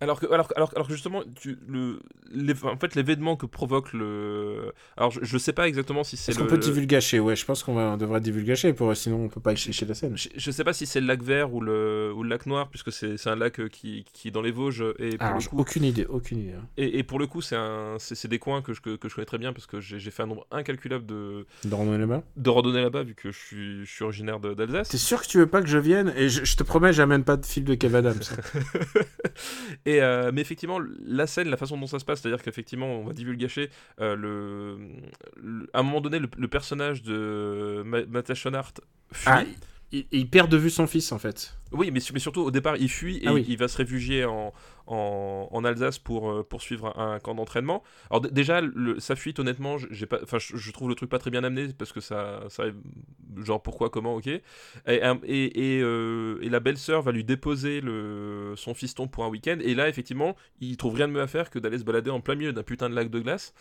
Alors que, alors, alors, alors que justement, tu, le, l'é- en fait, l'événement que provoque le. Alors, je, je sais pas exactement si c'est Est-ce qu'on peut divulgacher? Ouais, je pense qu'on devrait divulgacher, pour, sinon on peut pas échicher la scène. Je, je sais pas si c'est le lac vert ou le, ou le lac noir, puisque c'est, c'est un lac euh, qui, qui est dans les Vosges. Et pour, Alors, le coup, aucune idée, aucune idée. hein. et, et pour le coup, c'est, un, c'est, c'est des coins que je, que, que je connais très bien, parce que j'ai, fait un nombre incalculable de, De randonnée là-bas? de randonnées là-bas, vu que je suis, je suis originaire d'Alsace. T'es sûr que tu veux pas que je vienne? Et je, je te promets, j'amène pas de film de Kev Adams. Et euh, mais effectivement, la scène, la façon dont ça se passe, c'est-à-dire qu'effectivement, on va divulgacher euh, le, le- à un moment donné, le, le personnage de Ma- Matthias Schoenaert fuit. ah, il, il perd de vue son fils, en fait. Oui, mais, mais surtout au départ, il fuit et Ah oui. il va se réfugier en, en, Alsace pour euh, poursuivre un, camp d'entraînement. Alors déjà, sa fuite, honnêtement, j'ai pas, je, je trouve le truc pas très bien amené parce que ça, ça genre pourquoi, comment, ok. Et, euh, et, la belle-sœur va lui déposer son fiston pour un week-end. Et là, effectivement, il trouve rien de mieux à faire que d'aller se balader en plein milieu d'un putain de lac de glace.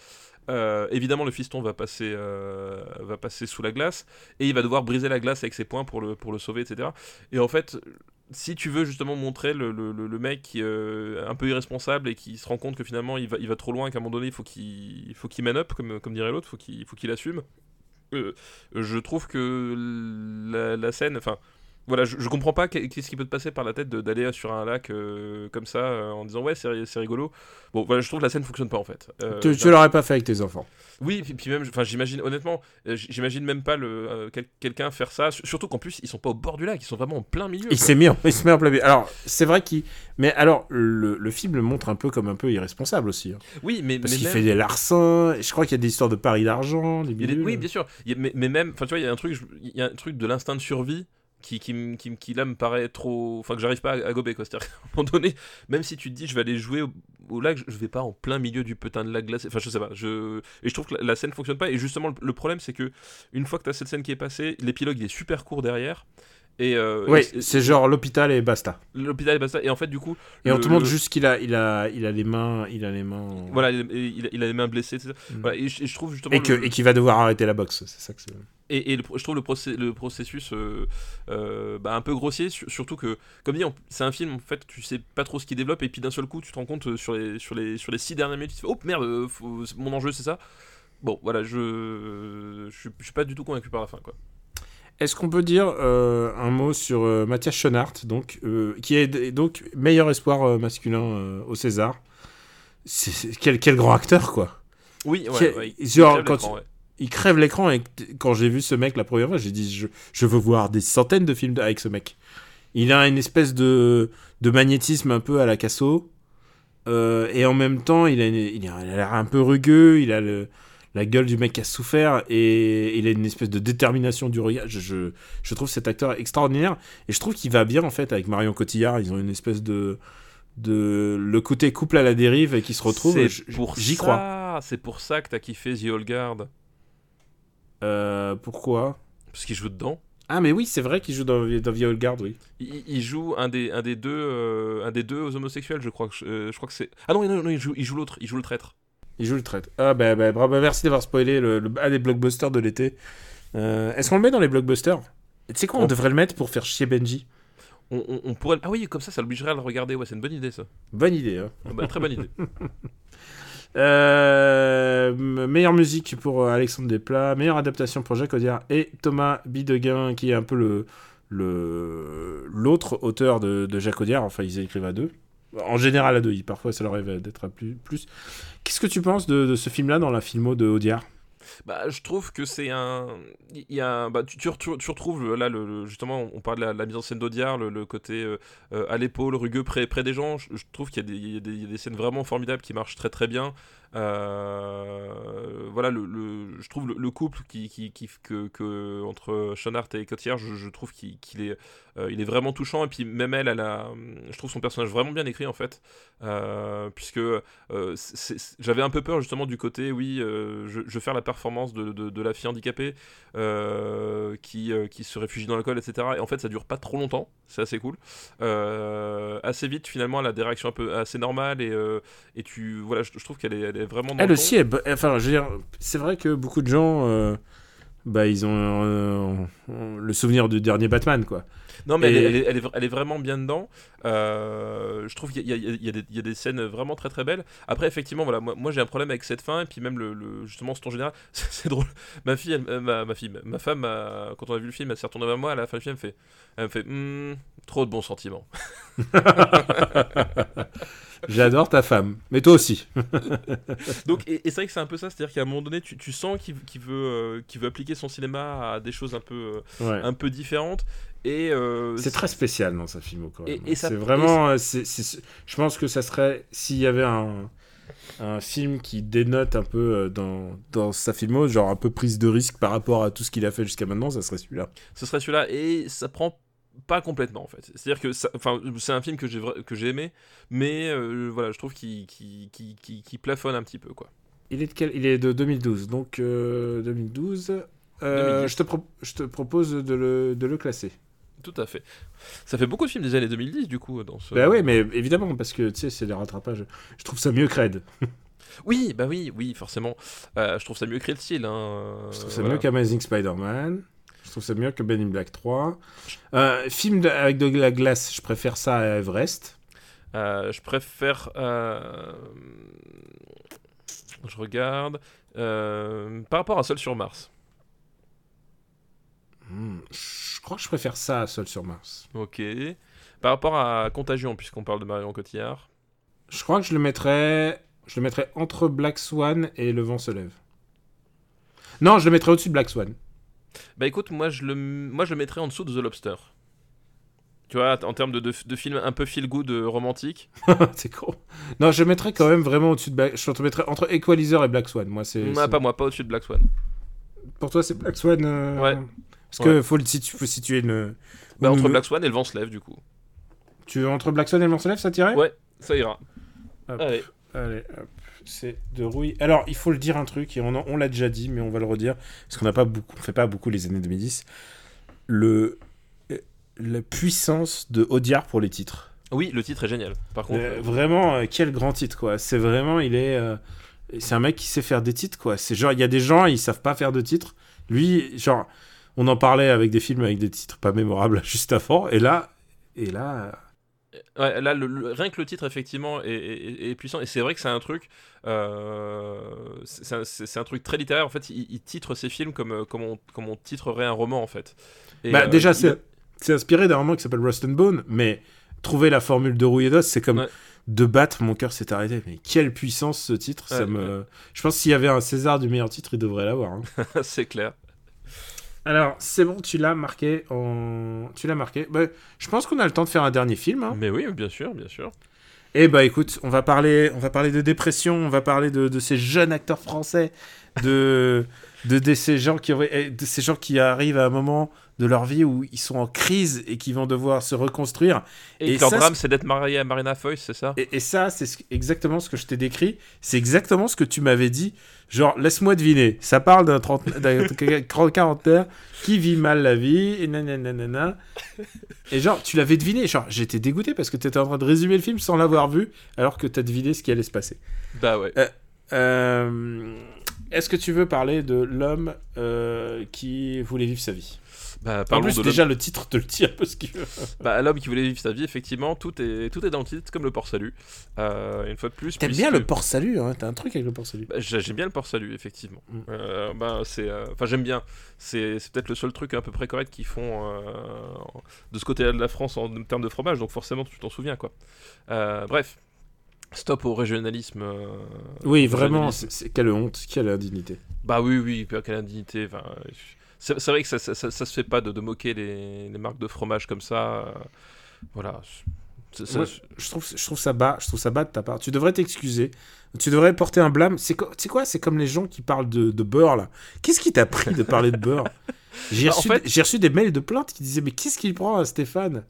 Euh, évidemment, le fiston va passer, va passer sous la glace et il va devoir briser la glace avec ses poings pour le, pour le sauver, etc. Et en fait, si tu veux justement montrer le, le, le- mec euh, un peu irresponsable et qui se rend compte que finalement il va, il va trop loin, qu'à un moment donné il faut qu'il il faut qu'il man up, comme, comme dirait l'autre, faut qu'il faut qu'il assume. Euh, je trouve que la, la scène, enfin. Voilà, je, je comprends pas qu'est- qu'est-ce qui peut te passer par la tête de- d'aller sur un lac euh, comme ça euh, en disant ouais c'est rigolo. Bon voilà, je trouve que la scène fonctionne pas en fait. Euh, tu tu l'aurais pas fait avec tes enfants. oui, puis, puis même, enfin, j'imagine, honnêtement, j'imagine même pas le, quel- quelqu'un faire ça. Sur- Surtout qu'en plus, ils sont pas au bord du lac, ils sont vraiment en plein milieu. Il s'est mis, en, il se met en plein milieu. Alors, c'est vrai qu'il. Mais alors, le, le film le montre un peu comme un peu irresponsable aussi. hein. Oui, mais, Parce qu'il même- fait des larcins. Je crois qu'il y a des histoires de paris d'argent. des oui, bien sûr. A- mais, mais même, enfin, tu vois, il y a un truc, je- il y a un truc de l'instinct de survie qui, qui, qui, qui, là me paraît trop, enfin, que j'arrive pas à, à gober, quoi. C'est-à-dire qu'à un moment donné, même si tu te dis, je vais aller jouer au, au lac, je, vais pas en plein milieu du putain de lac glacé. Enfin, je sais pas. Je et je trouve que la, la scène fonctionne pas. Et justement, le, le problème, c'est que une fois que t'as cette scène qui est passée, l'épilogue il est super court derrière. Et, euh, Oui, c'est genre l'hôpital et basta. l'hôpital et basta. Et en fait, du coup, Et on te montre le- juste qu'il a, il a, il a les mains, il a les mains. Voilà, il, il- il a les mains blessées, etc. Mm. Voilà, et, je, et je trouve justement. Et que, le- et qu'il va devoir arrêter la boxe. C'est ça que c'est. Et, et le pro- je trouve le, processus euh, euh, bah, un peu grossier, sur- surtout que, comme dit, c'est un film, en fait, tu sais pas trop ce qu'il développe, et puis d'un seul coup, tu te rends compte euh, sur les, sur les, sur les six dernières minutes, tu te fais, oh merde, faut- mon enjeu c'est ça. Bon, voilà, je, je, suis- je suis pas du tout convaincu par la fin, quoi. Est-ce qu'on peut dire euh, un mot sur Mathias Schoenaert, donc, qui est donc meilleur espoir masculin au César? Quel, quel grand acteur, quoi Oui, ouais, ouais, genre, quand tu- ouais. Il crève l'écran et quand j'ai vu ce mec la première fois, j'ai dit je, je veux voir des centaines de films avec ce mec. Il a une espèce de, de magnétisme un peu à la Casso. euh, et en même temps, il a, une- il a il a l'air un peu rugueux, il a le, la gueule du mec qui a souffert et il a une espèce de détermination du regard. Je, je, je trouve cet acteur extraordinaire et je trouve qu'il va bien en fait avec Marion Cotillard. Ils ont une espèce de, de le côté couple à la dérive et qui se retrouve. J'y crois. C'est pour ça que t'as kiffé The Old Guard, Euh, pourquoi parce qu'il joue dedans. Ah mais oui, c'est vrai qu'il joue dans, dans The Old Guard, oui. Il, il joue un des, un des deux, euh, un des deux homosexuels, je crois que, je, euh, je crois que c'est. Ah non, non, non, il joue, il joue l'autre, il joue le traître. Il joue le traître. Ah bah, bah bravo, merci d'avoir spoilé le, le- un des blockbusters de l'été. Est-ce qu'on le met dans les blockbusters? Tu sais quoi, on On- devrait le mettre pour faire chier Benji. On, on- on pourrait. Ah oui, comme ça, ça l'obligerait à le regarder. Ouais, c'est une bonne idée, ça. Bonne idée. Hein. Ah bah, très bonne idée. Euh, meilleure musique pour euh, Alexandre Desplat, meilleure adaptation pour Jacques Audiard et Thomas Bideguin qui est un peu le l'autre auteur de, Jacques Audiard. Enfin, ils écrivent à deux. En général à deux. Parfois, ça leur arrive d'être à plus. plus. Qu'est-ce que tu penses de, de ce film-là dans la filmo de Audiard? Bah, je trouve que c'est un. Bah, tu, tu, tu retrouves là, le, justement, on parle de la, mise en scène d'Audiard, le, côté euh, euh, à l'épaule, rugueux, près, des gens. Je, trouve qu'il y, y a des scènes vraiment formidables qui marchent très très bien. Euh, voilà, le, je trouve le, le couple qui, qui, que, entre Schoenhart et Cotillard, je, trouve qu'il est, euh, est vraiment touchant. Et puis même elle, elle a, je trouve son personnage vraiment bien écrit en fait, Euh, puisque j'avais un peu peur justement du côté, oui, je, je veux faire la performance de, de- la fille handicapée qui, qui se réfugie dans l'alcool, etc. Et en fait, ça dure pas trop longtemps, c'est assez cool. Assez vite, finalement, elle a des réactions un peu assez normales et, et tu, voilà, je, trouve qu'elle est, est vraiment. Dans Elle le aussi, bo- enfin, je veux dire, c'est vrai que beaucoup de gens euh, bah ils ont euh, le souvenir du dernier Batman quoi. Non, mais Et- elle, est, elle est- elle elle vraiment bien dedans. Euh, je trouve qu'il y, y y y a des scènes vraiment très très belles. Après, effectivement, voilà, moi, moi, j'ai un problème avec cette fin et puis même le, le- justement ce ton général. C'est drôle. Ma fille, elle- ma, ma fille, ma femme, quand on a vu le film, elle s'est retournée vers moi à la fin du film, elle, fait, elle me fait Hmm, trop de bons sentiments. J'adore ta femme, mais toi aussi. Donc, et, et c'est vrai que c'est un peu ça, c'est-à-dire qu'à un moment donné, tu, tu sens qu'il qu'il veut, euh, qu'il veut appliquer son cinéma à des choses un peu, euh, Ouais. un peu différentes. Et euh, C'est très spécial dans sa film quand Et- même. et c'est vraiment, je pense que ça serait s'il y avait un, un film qui dénote un peu dans, dans sa filmo, genre un peu prise de risque par rapport à tout ce qu'il a fait jusqu'à maintenant, ça serait celui-là. ce serait celui-là et ça prend pas complètement en fait c'est à dire que enfin c'est un film que j'ai que j'ai aimé mais euh, voilà je trouve qu'il qu'il plafonne un petit peu quoi Il est de quel Il est de 2012, donc euh, 2012. euh, 2010. je, te pro- je te propose de le, de le classer. tout à fait ça fait beaucoup de films des années 2010 du coup dans ce Bah oui, mais évidemment, parce que tu sais, c'est les rattrapages. Je trouve ça mieux que Red. oui bah oui oui forcément Euh, je trouve ça mieux créé le style hein. Je trouve ça Voilà. mieux qu'Amazing Spider-Man. Je trouve ça mieux que Ben in Black 3. Euh, film de- avec de la glace, je préfère ça à Everest. Euh, je préfère euh, je regarde par rapport à Seul sur Mars Hmm, je crois que je préfère ça à Seul sur Mars. ok par rapport à Contagion puisqu'on parle de Marion Cotillard Je crois que je le mettrais, je le mettrais entre Black Swan et Le vent se lève. Non, je le mettrais au-dessus de Black Swan. Bah écoute, moi je le, moi, je le mettrais en dessous de The Lobster. Tu vois, en termes de, de, de film un peu feel good euh, romantique. c'est con. Non, je mettrais quand même vraiment au-dessus de Black. Je te mettrais entre Equalizer et Black Swan. Moi, c'est. Ah, c'est- pas moi, pas au-dessus de Black Swan. Pour toi, c'est Black Swan. euh, Ouais. Parce que faut, le situ- faut situer une. Bah, entre Black Swan et le vent se lève, du coup. Tu entre Black Swan et Le vent se lève, ça tirait? Ouais, ça ira. Hop. Allez. Allez, hop, c'est de rouille. Alors, il faut le dire un truc, et on, en- on l'a déjà dit, mais on va le redire, parce qu'on n'a pas beaucoup, on fait pas beaucoup les années 2010. Le, euh, la puissance de Audiard pour les titres. Oui, le titre est génial. Par contre, Euh, vraiment, euh, quel grand titre, quoi. C'est vraiment, il est, euh, c'est un mec qui sait faire des titres, quoi. C'est genre, il y a des gens, ils savent pas faire de titres. Lui, genre, on en parlait avec des films avec des titres pas mémorables juste avant, et là, et là, ouais, là, le- le- rien que le titre, effectivement, est, est- est puissant. Et c'est vrai que c'est un truc. euh, c'est un, truc très littéraire. En fait, il, il titre ses films comme, euh, comme, on, comme on titrerait un roman, en fait. Et, Bah, euh, déjà, il- c'est inspiré d'un roman qui s'appelle Rust and Bone, mais trouver la formule de rouille et d'os, c'est comme Ouais. de battre, mon cœur s'est arrêté. Mais quelle puissance ce titre ça me... Je pense s'il y avait un César du meilleur titre, il devrait l'avoir. hein. c'est clair. Alors, c'est bon, tu l'as marqué. En... Tu l'as marqué. Bah, je pense qu'on a le temps de faire un dernier film. hein. Mais oui, bien sûr, bien sûr. Et bah écoute, on va parler, on va parler de dépression, on va parler de, de ces jeunes acteurs français, de, de, de ces gens qui de ces gens qui arrivent à un moment de leur vie où ils sont en crise et qui vont devoir se reconstruire. Et, Et leur ça, drame, c'est d'être marié à Marina Foïs, c'est ça? Et, et ça, c'est ce- exactement ce que je t'ai décrit. C'est exactement ce que tu m'avais dit. Genre, laisse-moi deviner. Ça parle d'un quarantenaire qui vit mal la vie, et nanana. Et genre, tu l'avais deviné. Genre, j'étais dégoûté parce que tu étais en train de résumer le film sans l'avoir vu, alors que tu as deviné ce qui allait se passer. Bah ouais. Euh, Est-ce que tu veux parler de l'homme euh, qui voulait vivre sa vie? Bah, En plus, de déjà, le titre te le dit un peu ce qu'il veut. l'homme- bah, l'homme qui voulait vivre sa vie, effectivement, tout est, tout est dans le titre, comme le port salut. Euh, une fois de plus. T'aimes puisque- bien le port salut, hein T'as un truc avec le port salut. Bah, j'ai- J'aime bien le port salut, effectivement. Mm. Euh, bah, c'est, enfin, j'aime bien. C'est, c'est peut-être le seul truc à peu près correct qu'ils font de ce côté-là de la France en termes de fromage, donc forcément tu t'en souviens, quoi. Bref, stop au régionalisme. euh, Oui, vraiment, c'est c'est- quelle honte, quelle indignité. Bah oui, oui, puis quelle indignité. enfin, C'est, c'est vrai que ça, ça, ça- ça se fait pas de, de moquer les, les marques de fromage comme ça. euh, voilà. C'est- c'est- Moi, je trouve, je trouve ça bas, je trouve ça bas de ta part. Tu devrais t'excuser. Tu devrais porter un blâme. C'est quoi, c'est quoi? C'est comme les gens qui parlent de, de beurre là. Qu'est-ce qui t'a pris de parler de beurre? J'ai Bah, reçu, fait- j'ai reçu des mails de plaintes qui disaient mais qu'est-ce qu'il prend à Stéphane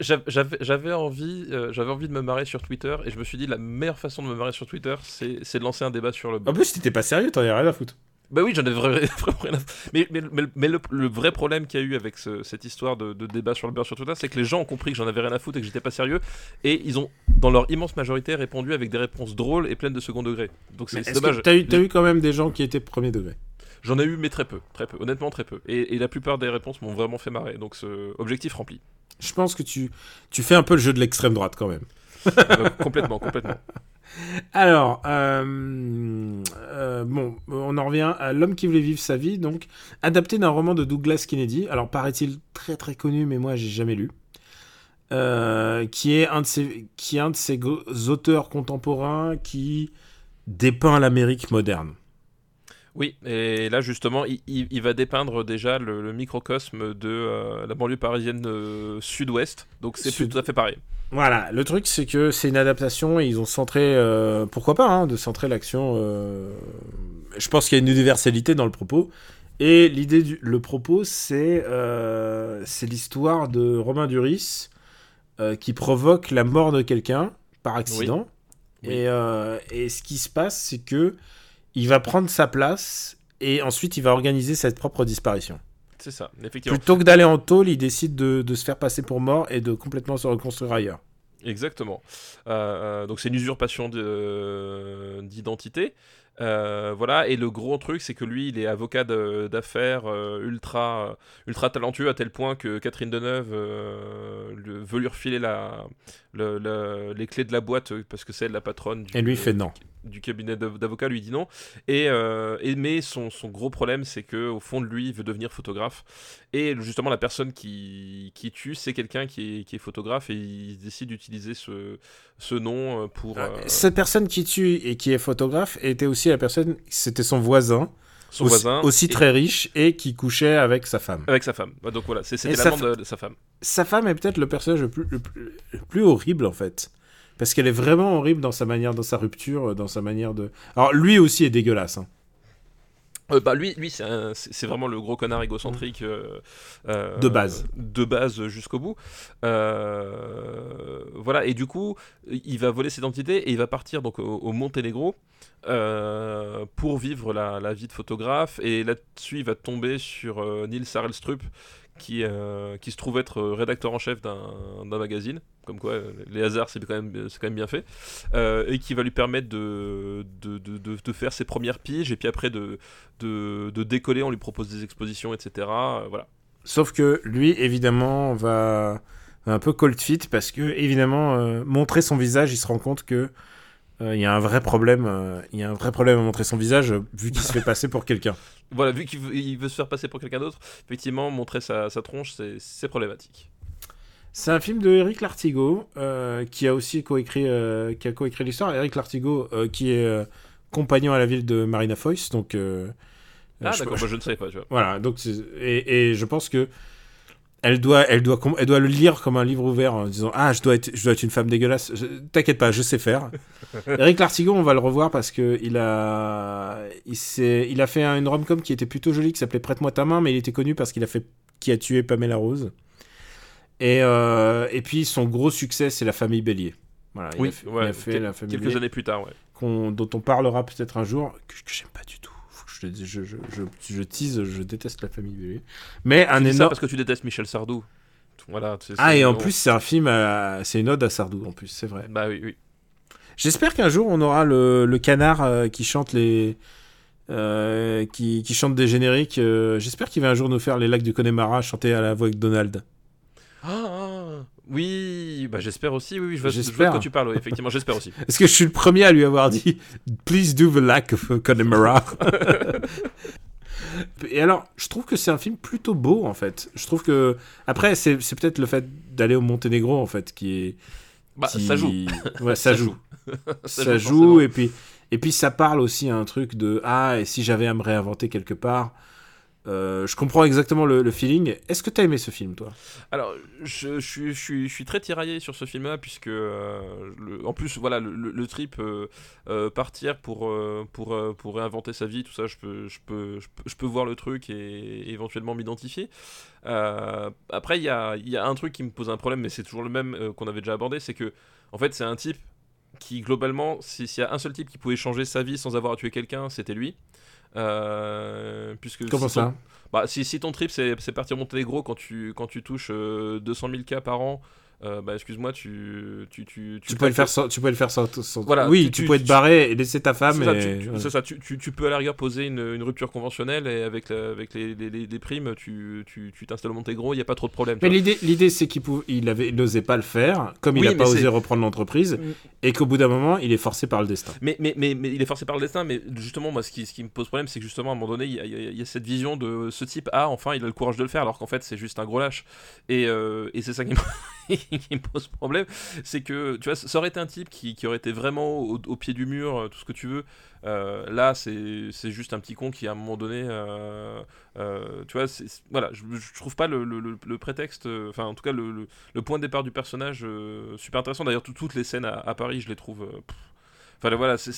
J'a- J'avais envie, euh, j'avais envie de me marrer sur Twitter et je me suis dit la meilleure façon de me marrer sur Twitter, c'est c'est de lancer un débat sur le. En plus, t'étais pas sérieux, t'en avais rien à foutre. Bah oui, j'en ai vra- vraiment rien à Mais, mais, mais, mais le, le vrai problème qu'il y a eu avec ce- cette histoire de, de débat sur le beurre sur Twitter, c'est que les gens ont compris que j'en avais rien à foutre et que j'étais pas sérieux. Et ils ont, dans leur immense majorité, répondu avec des réponses drôles et pleines de second degré. Donc c'est dommage. t'as eu, t'as eu quand même des gens qui étaient premier degré? J'en ai eu, mais très peu, très peu, honnêtement très peu. Et, et la plupart des réponses m'ont vraiment fait marrer, donc ce objectif rempli. Je pense que tu, tu fais un peu le jeu de l'extrême droite quand même. Euh, complètement, complètement. Alors, euh, euh, bon, on en revient à L'homme qui voulait vivre sa vie, donc adapté d'un roman de Douglas Kennedy. Alors, paraît-il très très connu, mais moi j'ai jamais lu. Euh, qui est un de ces, qui est un de ces auteurs contemporains qui dépeint l'Amérique moderne. Oui, et là justement, il, il- il va dépeindre déjà le, le microcosme de euh, la banlieue parisienne euh, sud-ouest, donc c'est Sud- tout à fait pareil. Voilà, le truc c'est que c'est une adaptation et ils ont centré, euh, pourquoi pas, hein, de centrer l'action. euh, Je pense qu'il y a une universalité dans le propos. Et l'idée du le propos, c'est euh, l'histoire de Romain Duris qui provoque la mort de quelqu'un par accident. Oui. Et, et ce qui se passe, c'est que il va prendre sa place et ensuite il va organiser sa propre disparition. C'est ça, effectivement. Plutôt que d'aller en tôle, il décide de, de se faire passer pour mort et de complètement se reconstruire ailleurs. Exactement. Euh, euh, donc c'est une usurpation euh, d'identité. Euh, voilà, et le gros truc, c'est que lui, il est avocat d'affaires euh, ultra, ultra talentueux à tel point que Catherine Deneuve euh, veut lui refiler la, le- le- les clés de la boîte euh, parce que c'est la patronne du, Et lui il fait non. du cabinet d'av- d'avocats, lui dit non. Et, euh, et- mais son, son gros problème, c'est que au fond de lui, il veut devenir photographe. Et justement, la personne qui, qui tue, c'est quelqu'un qui est, qui est photographe et il décide d'utiliser ce, ce nom euh, pour euh, Cette personne qui tue et qui est photographe était aussi la personne, c'était son voisin, son aussi, voisin. aussi et- très riche et qui couchait avec sa femme. Avec sa femme. Bah, Donc voilà, c'était sa l'amant fa- de, de sa femme. Sa femme est peut-être le personnage le plus, le plus, le plus horrible en fait. Parce qu'elle est vraiment horrible dans sa manière, dans sa rupture, dans sa manière de. Alors lui aussi est dégueulasse. hein. Euh, bah lui, lui c'est vraiment le gros connard égocentrique euh, euh, De base. de base jusqu'au bout. Voilà et du coup, il va voler cette identité et il va partir donc au, au Monténégro pour vivre la, la vie de photographe et là-dessus il va tomber sur Nils Sarelstrup qui, euh, qui se trouve être euh, rédacteur en chef d'un magazine, comme quoi euh, les hasards c'est quand, même- quand même bien fait, et qui va lui permettre de, de, de, faire ses premières piges, et puis après de, de, décoller, on lui propose des expositions, etc. voilà. Sauf que lui, évidemment, va un peu cold feet parce que, évidemment, montrer son visage, il se rend compte que il y a un vrai problème. euh, Il y a un vrai problème à montrer son visage euh, vu qu'il se fait passer pour quelqu'un. Voilà, vu qu'il veut, se faire passer pour quelqu'un d'autre, effectivement, montrer sa, sa tronche, c'est- problématique. C'est un film de Eric Lartigot euh, qui a aussi coécrit euh, qui a coécrit l'histoire. Eric Lartigot euh, qui est euh, compagnon à la ville de Marina Foïs, donc. euh, Ah je- d'accord, moi je ne savais pas, tu vois. Voilà, donc et je pense que elle doit, elle doit, elle doit le lire comme un livre ouvert en disant ah je dois être, je dois être une femme dégueulasse. T'inquiète pas, je sais faire. Eric Lartigot, on va le revoir parce que il a, il il a fait un- une rom-com qui était plutôt jolie qui s'appelait Prête-moi ta main, mais il était connu parce qu'il a fait qui a tué Pamela Rose. Et euh, et puis son gros succès c'est la famille Bélier. Voilà, il Oui, a fait, il a fait quel- la famille quelques Bélier années plus tard, ouais. dont on parlera peut-être un jour, que, que j'aime pas du tout. Je, je, je, tease, je déteste la famille Bélier. Mais un énorme. parce que tu détestes Michel Sardou. Voilà. Ah, et en plus, c'est un film, c'est une ode à Sardou, en plus, c'est vrai. Bah oui, oui. J'espère qu'un jour, on aura le, le canard euh, qui chante les. euh, qui, qui chante des génériques. euh, J'espère qu'il va un jour nous faire les lacs du Connemara chanter à la voix avec Donald. Ah, ah, oui, bah j'espère aussi, oui, oui, je vois, je J'espère. tu parles, oui, effectivement, j'espère aussi. Est-ce que je suis le premier à lui avoir dit Please do the lac of Connemara? Et alors, je trouve que c'est un film plutôt beau en fait. Je trouve que. Après, c'est c'est peut-être le fait d'aller au Monténégro en fait qui est. Bah, qui- ça joue. Ouais, ça, Ça joue. joue. ça joue, forcément. et puis et puis ça parle aussi à un truc de ah et si j'avais à me réinventer quelque part? Euh, je comprends exactement le, feeling est-ce que t'as aimé ce film toi? Alors, je, suis- très tiraillé sur ce film-là, puisque, euh, en plus, voilà, le, le- trip euh, partir pour, réinventer sa vie, tout ça, je peux, voir le truc et, éventuellement m'identifier. Après, il y a, un truc qui me pose un problème, mais c'est toujours le même qu'on avait déjà abordé, c'est que, en fait, c'est un type qui, globalement, si- s'il y a un seul type qui pouvait changer sa vie sans avoir à tuer quelqu'un, c'était lui. Euh, puisque comment si ton- ça? Bah, si, si ton trip c'est partir Monténégro quand tu, quand tu touches euh, 200 000 cas par an euh, bah excuse-moi, tu, tu, tu, Tu peux le faire sans, tu peux le faire sans, sans- Voilà, oui, tu- tu, tu- peux être tu- barré et laisser ta femme. C'est ça, et- tu, tu- c'est ça, tu, tu- tu peux à la rigueur poser une, une rupture conventionnelle et avec, la- avec les, les, les- les primes, tu tu- tu t'installes au Monténégro, il n'y a pas trop de problème. tu Mais l'idée, l'idée, c'est qu'il il avait, n'osait pas le faire, comme il n'a pas osé reprendre l'entreprise, et qu'au bout d'un moment, il est forcé par le destin. Mais, mais, mais, mais il est forcé par le destin, mais justement, moi, ce qui, ce qui me pose problème, c'est que justement, à un moment donné, il y, a- il y a- il y a cette vision de ce type, ah, enfin, il a le courage de le faire, alors qu'en fait, c'est juste un gros lâche. Et, euh, et c'est ça qui me, qui me pose problème, c'est que, tu vois, ça aurait été un type qui, qui aurait été vraiment au, au pied du mur, euh, tout ce que tu veux. Euh, là, c'est juste un petit con qui, à un moment donné, euh, euh, tu vois, voilà, je, je trouve pas le, le- prétexte, enfin, en tout cas, le, le- point de départ du personnage super intéressant. D'ailleurs, tout- toutes les scènes à, à Paris, je les trouve. pff. Enfin, voilà, c'est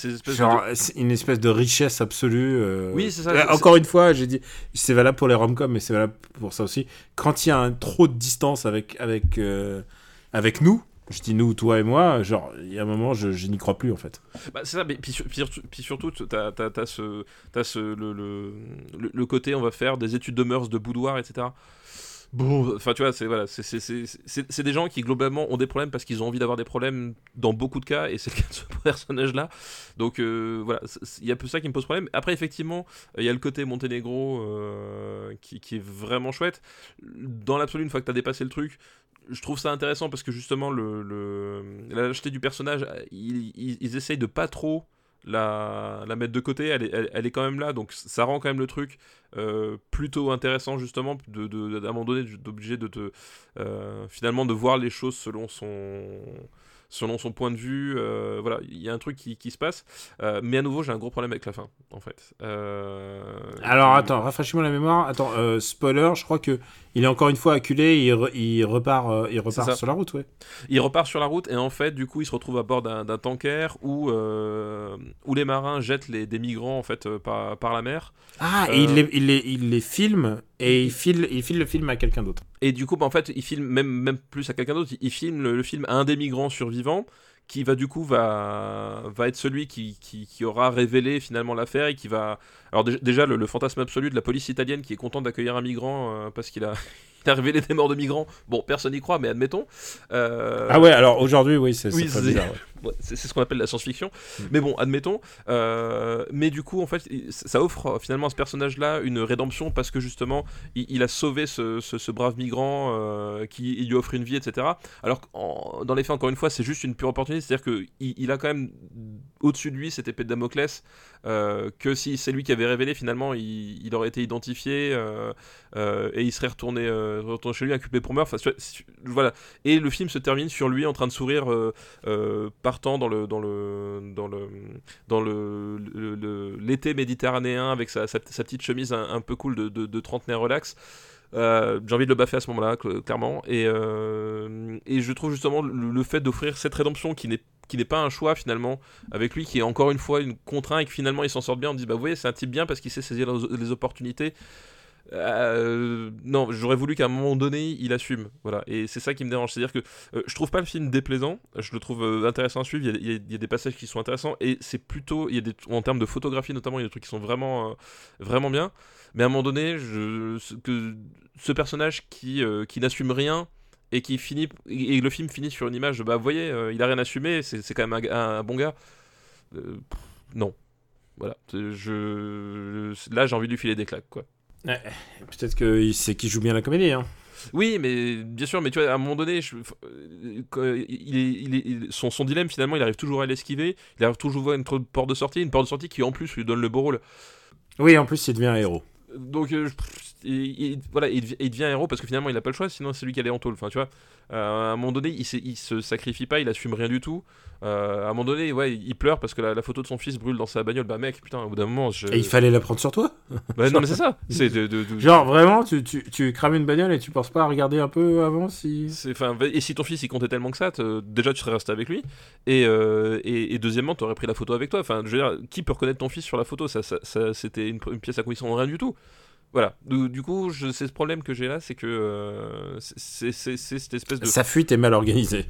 de- une espèce de richesse absolue. euh, Oui, c'est ça, Encore une fois, j'ai dit, c'est valable pour les rom-coms, mais c'est valable pour ça aussi. Quand il y a un, trop de distance avec, avec, euh, avec nous, je dis nous, toi et moi, genre, il y a un moment, je, n'y crois plus en fait. Bah, c'est ça, mais puis, sur- puis surtout- t'as as, t'as ce, t'as le, côté, on va faire des études de mœurs, de boudoir, etc. Bon, enfin, tu vois, c'est des gens qui globalement ont des problèmes parce qu'ils ont envie d'avoir des problèmes dans beaucoup de cas, et c'est le cas de ce personnage-là. Donc euh, voilà, il y a peu ça qui me pose problème. Après, effectivement, il y a le côté Monténégro euh, qui, qui est vraiment chouette. Dans l'absolu, une fois que tu as dépassé le truc, je trouve ça intéressant parce que justement, le, le, la lâcheté du personnage, ils, essayent de pas trop la, mettre de côté, elle est, quand même là, donc ça rend quand même le truc euh, plutôt intéressant justement, de, de, de te, euh, finalement, de voir les choses selon son selon son point de vue, euh, voilà, il y a un truc qui, qui se passe, Euh, mais à nouveau j'ai un gros problème avec la fin, en fait. Euh, Alors attends, rafraîchis-moi la mémoire. Attends, spoiler, je crois que il est encore une fois acculé, il, re- il repart, il repart sur la route, ouais. Il repart sur la route et en fait, du coup, il se retrouve à bord d'un tanker où, où les marins jettent les, des migrants en fait par, par la mer. Ah, et il les, il, les, il les filme et il file, il file le film à quelqu'un d'autre. Et du coup, bah, en fait, il filme même, même plus à quelqu'un d'autre. Il filme le, le film à un des migrants survivants qui va du coup va, va être celui qui, qui, qui aura révélé finalement l'affaire et qui va alors dé- déjà le, le fantasme absolu de la police italienne qui est contente d'accueillir un migrant euh, parce qu'il a il a révélé des morts de migrants bon personne n'y croit mais admettons Euh, Ah ouais, alors aujourd'hui, oui, c'est oui, bizarre. ouais. C'est ce qu'on appelle la science-fiction. Mm. Mais bon, admettons. Euh, mais du coup, en fait, ça offre euh, finalement à ce personnage-là une rédemption parce que justement, il, il a sauvé ce, ce- ce brave migrant euh, qui lui offre une vie, etc. Alors en- dans les faits, encore une fois, c'est juste une pure opportunité. C'est-à-dire qu'il il a quand même au-dessus de lui cette épée de Damoclès euh, que si c'est lui qui avait révélé, finalement, il, il aurait été identifié et il serait retourné, retourné chez lui inculpé pour meurtre. Enfin, voilà. Et le film se termine sur lui en train de sourire. euh, partant dans le dans le dans le dans le l'été méditerranéen avec sa, sa, sa petite chemise un, un peu cool de, de, de trentenaire relax. Euh, j'ai envie de le baffer à ce moment-là, cl- clairement. Et, euh, et je trouve justement le, le fait d'offrir cette rédemption qui n'est qui n'est pas un choix finalement avec lui qui est encore une fois une contrainte et que finalement il s'en sort bien on dit bah vous voyez c'est un type bien parce qu'il sait saisir les, les opportunités Euh, non j'aurais voulu qu'à un moment donné il assume. Voilà. Et c'est ça qui me dérange. C'est à dire que euh, je trouve pas le film déplaisant, je le trouve euh, intéressant à suivre, il y, a, des passages qui sont intéressants et c'est plutôt, il y a des, en termes de photographie notamment, il y a des trucs qui sont vraiment, vraiment bien, mais à un moment donné, ce, que, ce personnage qui, qui n'assume rien et qui finit, et le film finit sur une image, de, bah vous voyez, il a rien assumé, c'est quand même un, bon gars, non. Voilà, je, là j'ai envie de lui filer des claques quoi. Peut-être que c'est qui joue bien la comédie. Hein. Oui, mais bien sûr, mais tu vois, à un moment donné, je- euh, il est- il est- il- son, son dilemme finalement, il arrive toujours à l'esquiver, il arrive toujours à une porte de sortie, une porte de sortie qui en plus lui donne le beau rôle. Oui, en plus, il devient un héros. Donc euh, il, il- voilà, il, dev- il devient héros parce que finalement il a pas le choix, sinon c'est lui qui allait en tôle. Enfin, tu vois, euh, à un moment donné, il, il se sacrifie pas, il assume rien du tout. Euh, à un moment donné, ouais, il pleure parce que la, la photo de son fils brûle dans sa bagnole. Bah mec, putain, au bout d'un moment, je... Et il fallait la prendre sur toi Bah, non mais c'est ça. C'est de, de- de- Genre, vraiment, tu, tu, tu crames une bagnole et tu penses pas à regarder un peu avant si. Et si ton fils il comptait tellement que ça, déjà tu serais resté avec lui, et, euh, et, et deuxièmement, tu aurais pris la photo avec toi. Enfin, je veux dire, qui peut reconnaître ton fils sur la photo? Ça, ça, ça- C'était une, une pièce à condition de rien du tout. Voilà. Du, du coup, c'est ce problème que j'ai là, c'est que euh, c'est cette espèce de Sa fuite est mal organisée.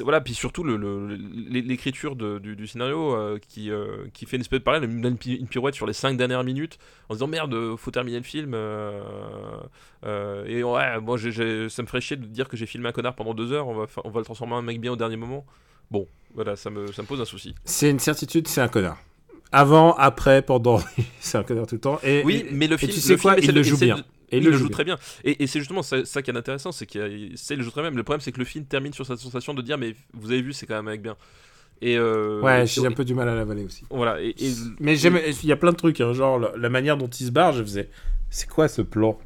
voilà, puis surtout le- le- l'é- l'écriture du, du scénario euh, qui, euh, qui fait une espèce de parallèle, une, une pi- une pirouette sur les 5 dernières minutes en se disant merde, faut terminer le film. et ouais, moi ça me ferait chier de dire que j'ai filmé un connard pendant deux heures, on va, on va le transformer en un mec bien au dernier moment. Bon, voilà, ça me, ça me pose un souci. C'est une certitude, c'est un connard. Avant, après, pendant, c'est un connard tout le temps. Et, Oui, mais le et film, tu sais le quoi, film il le joue bien. et il le joue très bien. Et, et c'est justement ça, ça qui est intéressant, c'est qu'il le joue très bien. Mais le problème, c'est que le film termine sur cette sensation de dire, mais vous avez vu, c'est quand même un mec bien. Et euh, Ouais, j'ai un peu du mal à l'avaler aussi. Voilà. Et, et- Mais j'aime, il y a plein de trucs, hein, genre la, la manière dont il se barre, je faisais. C'est quoi ce plan?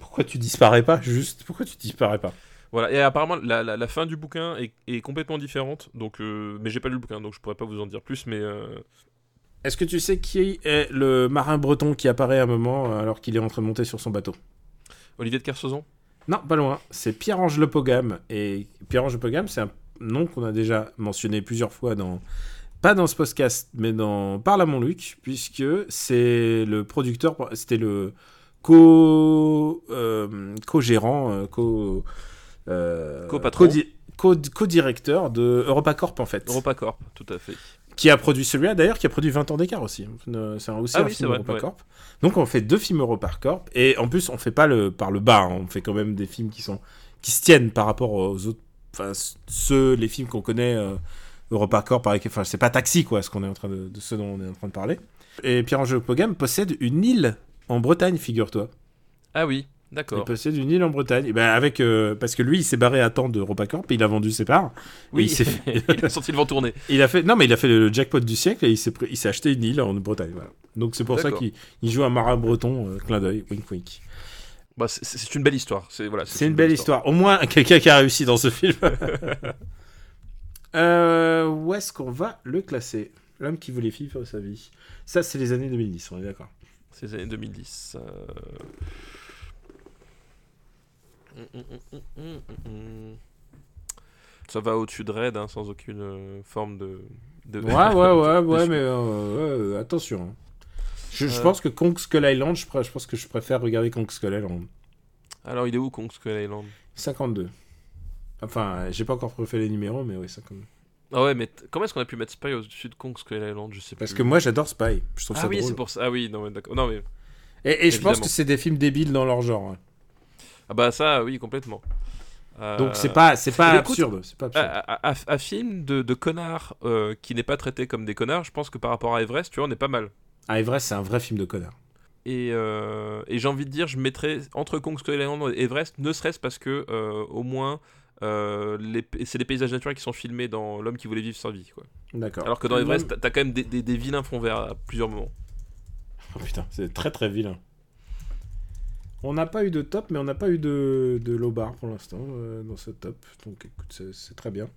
Pourquoi tu disparais pas? Juste, pourquoi tu disparais pas? Voilà, et apparemment la, la, la fin du bouquin est, est complètement différente, donc euh, mais j'ai pas lu le bouquin, donc je pourrais pas vous en dire plus, mais euh, Est-ce que tu sais qui est le marin breton qui apparaît à un moment euh, alors qu'il est en train de monter sur son bateau? Olivier de Kersauzon? Non, pas loin. C'est Pierre-Ange Lepogam. Et Pierre-Ange Lepogam, c'est un nom qu'on a déjà mentionné plusieurs fois dans. Pas dans ce podcast, mais dans Parle à mon Luc, puisque c'est le producteur, c'était le euh, co-gérant, euh, co, euh, Co-patron. co-di- co- co-directeur de EuropaCorp en fait, EuropaCorp, tout à fait. Qui a produit celui-là d'ailleurs, qui a produit 20 ans d'écart aussi. C'est un- aussi Ah un oui, film. Donc on fait deux films EuropaCorp et en plus on fait pas le par le bas, hein. on fait quand même des films qui sont qui se tiennent par rapport aux autres, enfin ceux les films qu'on connaît euh, EuropaCorp, par enfin c'est pas Taxi quoi, ce qu'on est en train de, de ce dont on est en train de parler. Et Pierre-Ange Pogam possède une île en Bretagne, figure-toi. Ah oui, Il d'accord. possède une île en Bretagne. Et ben avec euh, parce que lui il s'est barré à temps de EuropaCorp et il a vendu ses parts. Oui, il s'est fait- il a senti le vent tourner. Il a fait non mais il a fait le jackpot du siècle et il s'est il s'est acheté une île en Bretagne. Voilà. Donc c'est pour ça D'accord. qu'il il joue un marin breton, euh, clin d'œil, wink wink. Bah, c'est- une belle histoire. C'est voilà, C'est une belle histoire. Au moins quelqu'un qui a réussi dans ce film. Euh, où est-ce qu'on va le classer? L'homme qui voulait vivre sa vie. Ça c'est les années 2010, on est d'accord. C'est les années 2010. euh. Ça va au-dessus de Red, hein, sans aucune euh, forme de. de- Ouais ouais ouais ouais mais euh, ouais, attention. hein. Je, je Euh. pense que Kong Skull Island, je, pr- je pense que je préfère regarder Kong Skull Island. Alors, il est où Kong Skull Island? 52. Enfin, j'ai pas encore refait les numéros, mais oui, 52. Ah ouais, mais t- comment est-ce qu'on a pu mettre Spy au-dessus de Kong Skull Island? Je sais Parce plus. que moi j'adore Spy. Je trouve Ah ça oui, c'est pour ça. Ah oui, non, mais d'accord. Non, mais. Et, et je pense que c'est des films débiles dans leur genre. hein. Ah bah, ça, oui, complètement. Donc Euh, c'est pas, c'est pas pas absurde. À film de, de connards euh, qui n'est pas traité comme des connards, je pense que par rapport à Everest, tu vois, on est pas mal. Ah, Everest, c'est un vrai film de connard. Et, euh, et j'ai envie de dire, je mettrais entre Kong Skull Island et Everest, ne serait-ce parce que euh, au moins c'est des paysages naturels qui sont filmés dans L'homme qui voulait vivre sa vie. Quoi. D'accord. Alors que dans Everest, t'as quand même des, des- des vilains fonds verts à plusieurs moments. Oh, putain, c'est très très vilain. On n'a pas eu de top, mais on n'a pas eu de, de low bar pour l'instant euh, dans ce top. Donc écoute, c'est très bien.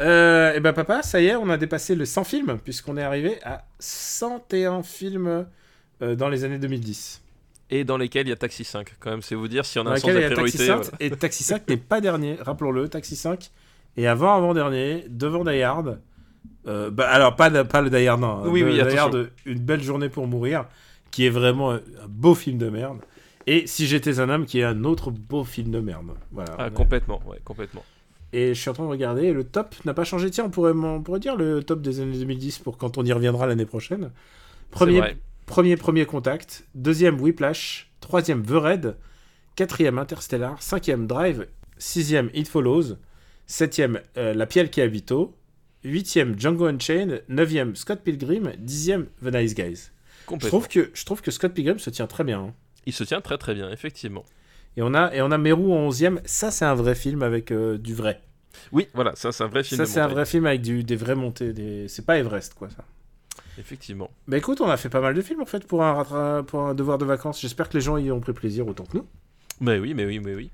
et ben papa, ça y est, on a dépassé le 100 films, puisqu'on est arrivé à 101 films euh, dans les années 2010. Et dans lesquels il y a Taxi 5, quand même, c'est vous dire si on a Dans un sens de il y a priorité. Taxi 5, voilà. et Taxi 5 n'est pas dernier, rappelons-le, Taxi 5 est avant-avant-dernier, devant Die Hard. Euh, bah, alors, pas, pas le Die Hard, non. Oui, de- oui, Die. Hard, Une belle journée pour mourir, qui est vraiment un beau film de merde. Et Si j'étais un homme, qui est un autre beau film de merde. Voilà. Ah, complètement, ouais, complètement. Et je suis en train de regarder, et le top n'a pas changé. Tiens, on pourrait, on pourrait dire le top des années 2010 pour quand on y reviendra l'année prochaine. Premier. Premier, premier contact. Deuxième, Whiplash. Troisième, The Red. Quatrième, Interstellar. Cinquième, Drive. Sixième, It Follows. Septième, euh, La Pielle qui habite. Huitième, Django Unchained. Neuvième, Scott Pilgrim. Dixième, The Nice Guys. Je trouve, que, je trouve que Scott Pilgrim se tient très bien. hein. Il se tient très très bien, effectivement. Et on a, et on a Meru en onzième. Ça, c'est un vrai film avec euh, du vrai. Oui, voilà, ça c'est un vrai film Ça, c'est un vrai film avec du, des vraies montées. Des... C'est pas Everest, quoi, ça. Effectivement. Bah écoute, on a fait pas mal de films en fait pour un, pour un devoir de vacances. J'espère que les gens y ont pris plaisir autant que nous. Mais oui, mais oui, mais oui.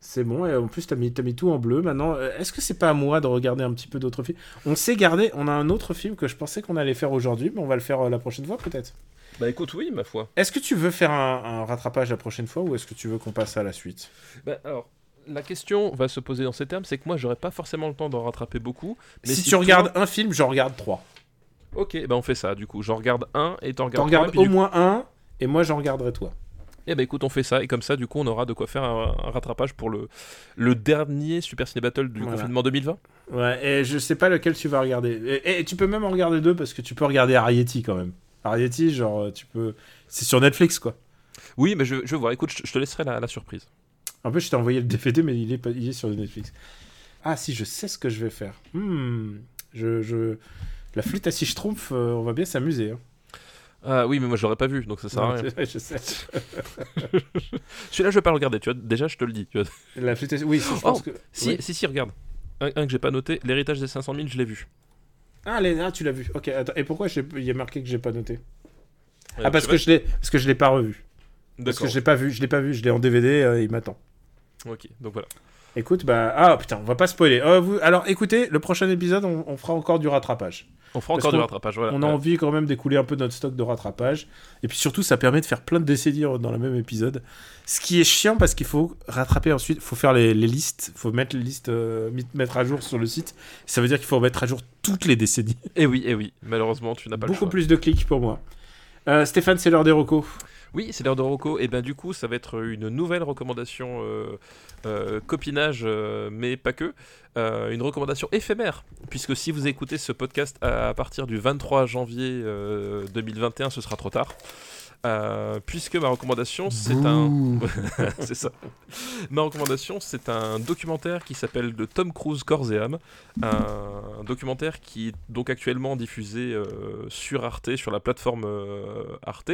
C'est bon, et en plus, t'as mis, mis tout en bleu. Maintenant, euh, est-ce que c'est pas à moi de regarder un petit peu d'autres films? On s'est gardé, on a un autre film que je pensais qu'on allait faire aujourd'hui, mais on va le faire euh, la prochaine fois peut-être. Bah écoute, oui, ma foi. Est-ce que tu veux faire un, un rattrapage la prochaine fois ou est-ce que tu veux qu'on passe à la suite? Bah, alors, la question va se poser dans ces termes, c'est que moi, j'aurais pas forcément le temps d'en rattraper beaucoup. Mais Si, tu toi- regardes un film, j'en regarde trois. Ok, bah on fait ça, du coup. J'en regarde un et t'en regardes regardes au moins un, et moi j'en regarderai toi. Eh ben écoute, on fait ça, et comme ça, du coup, on aura de quoi faire un, un rattrapage pour le, le dernier Super Ciné Battle du Voilà. confinement 2020. Ouais, et je sais pas lequel tu vas regarder. Et, et tu peux même en regarder deux parce que tu peux regarder Arietti quand même. Arietti, genre, euh, tu peux. C'est sur Netflix quoi. Oui, mais je, je vois, écoute, je, je te laisserai la, la surprise. En plus, je t'ai envoyé le DVD, mais il est, pas, il est sur Netflix. Ah, si, je sais ce que je vais faire. Hmm, je, je... La flûte à six schtroumpfs, euh, on va bien s'amuser. Hein. Ah oui, mais moi je l'aurais pas vu, donc ça sert à rien. Je sais. Celui-là, je vais pas le regarder, tu vois, déjà, je te le dis. Tu vois. La flûte à... Oui, si, je pense Oh, que. Si, oui. si, si, regarde. Un, un que j'ai pas noté, l'héritage des 500 000, je l'ai vu. Ah, les... ah, tu l'as vu. Ok, attends. Et pourquoi il y a marqué que j'ai pas noté Euh, Ah, parce que je l'ai, parce que je l'ai pas revu. Parce que je l'ai pas vu. Je l'ai pas vu. Je l'ai en DVD. euh, il m'attend. Ok, donc voilà. Écoute, bah ah putain, on va pas spoiler. Euh, vous... Alors, écoutez, le prochain épisode, on, on fera encore du rattrapage. On fera Parce encore du rattrapage, voilà. on a Ouais. envie quand même d'écouler un peu notre stock de rattrapage. Et puis surtout, ça permet de faire plein de décennies dans le même épisode. Ce qui est chiant parce qu'il faut rattraper ensuite, il faut faire les, les listes, il faut mettre les listes, euh, mettre à jour sur le site. Ça veut dire qu'il faut mettre à jour toutes les décennies. Et oui, et oui, malheureusement, tu n'as pas le Beaucoup choix. plus de clics pour moi. Euh, Stéphane, c'est l'heure des recos. Oui, c'est l'heure de Rocco. Et ben du coup, ça va être une nouvelle recommandation euh, euh, copinage, euh, mais pas que. Euh, une recommandation éphémère, puisque si vous écoutez ce podcast à, partir du 23 janvier euh, 2021, ce sera trop tard. Euh, puisque ma recommandation, c'est un. c'est ça. Ma recommandation, c'est un documentaire qui s'appelle De Tom Cruise Corps et âme. Un documentaire qui est donc actuellement diffusé euh, sur Arte, sur la plateforme euh, Arte.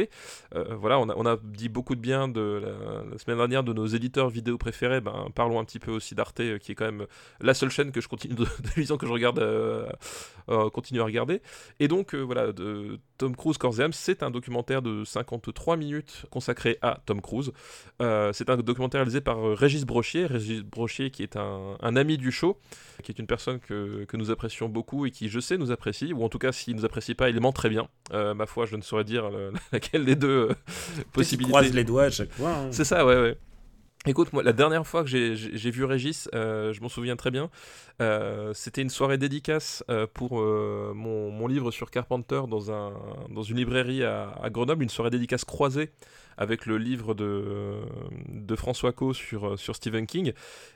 Voilà, on a, on a dit beaucoup de bien de la, la semaine dernière de nos éditeurs vidéo préférés. Ben, parlons un petit peu aussi d'Arte, qui est quand même la seule chaîne que je continue de, de 8 ans que je regarde, continue à regarder. Et donc, voilà, de Tom Cruise Corps et âme, c'est un documentaire de 53 minutes consacré à Tom Cruise. Euh, c'est un documentaire réalisé par euh, Régis Brochier. Régis Brochier, qui est un, un ami du show, qui est une personne que, que nous apprécions beaucoup et qui, je sais, nous apprécie, ou en tout cas, s'il nous apprécie pas, il ment très bien. Euh, ma foi, je ne saurais dire le- laquelle des deux possibilités. croise les doigts à chaque fois. hein. C'est ça, ouais, ouais. Écoute, moi, la dernière fois que j'ai- vu Régis, euh, je m'en souviens très bien, euh, c'était une soirée dédicace euh, pour mon, livre sur Carpenter dans, un, dans une librairie à Grenoble, une soirée dédicace croisée avec le livre de, de François Co sur, sur Stephen King.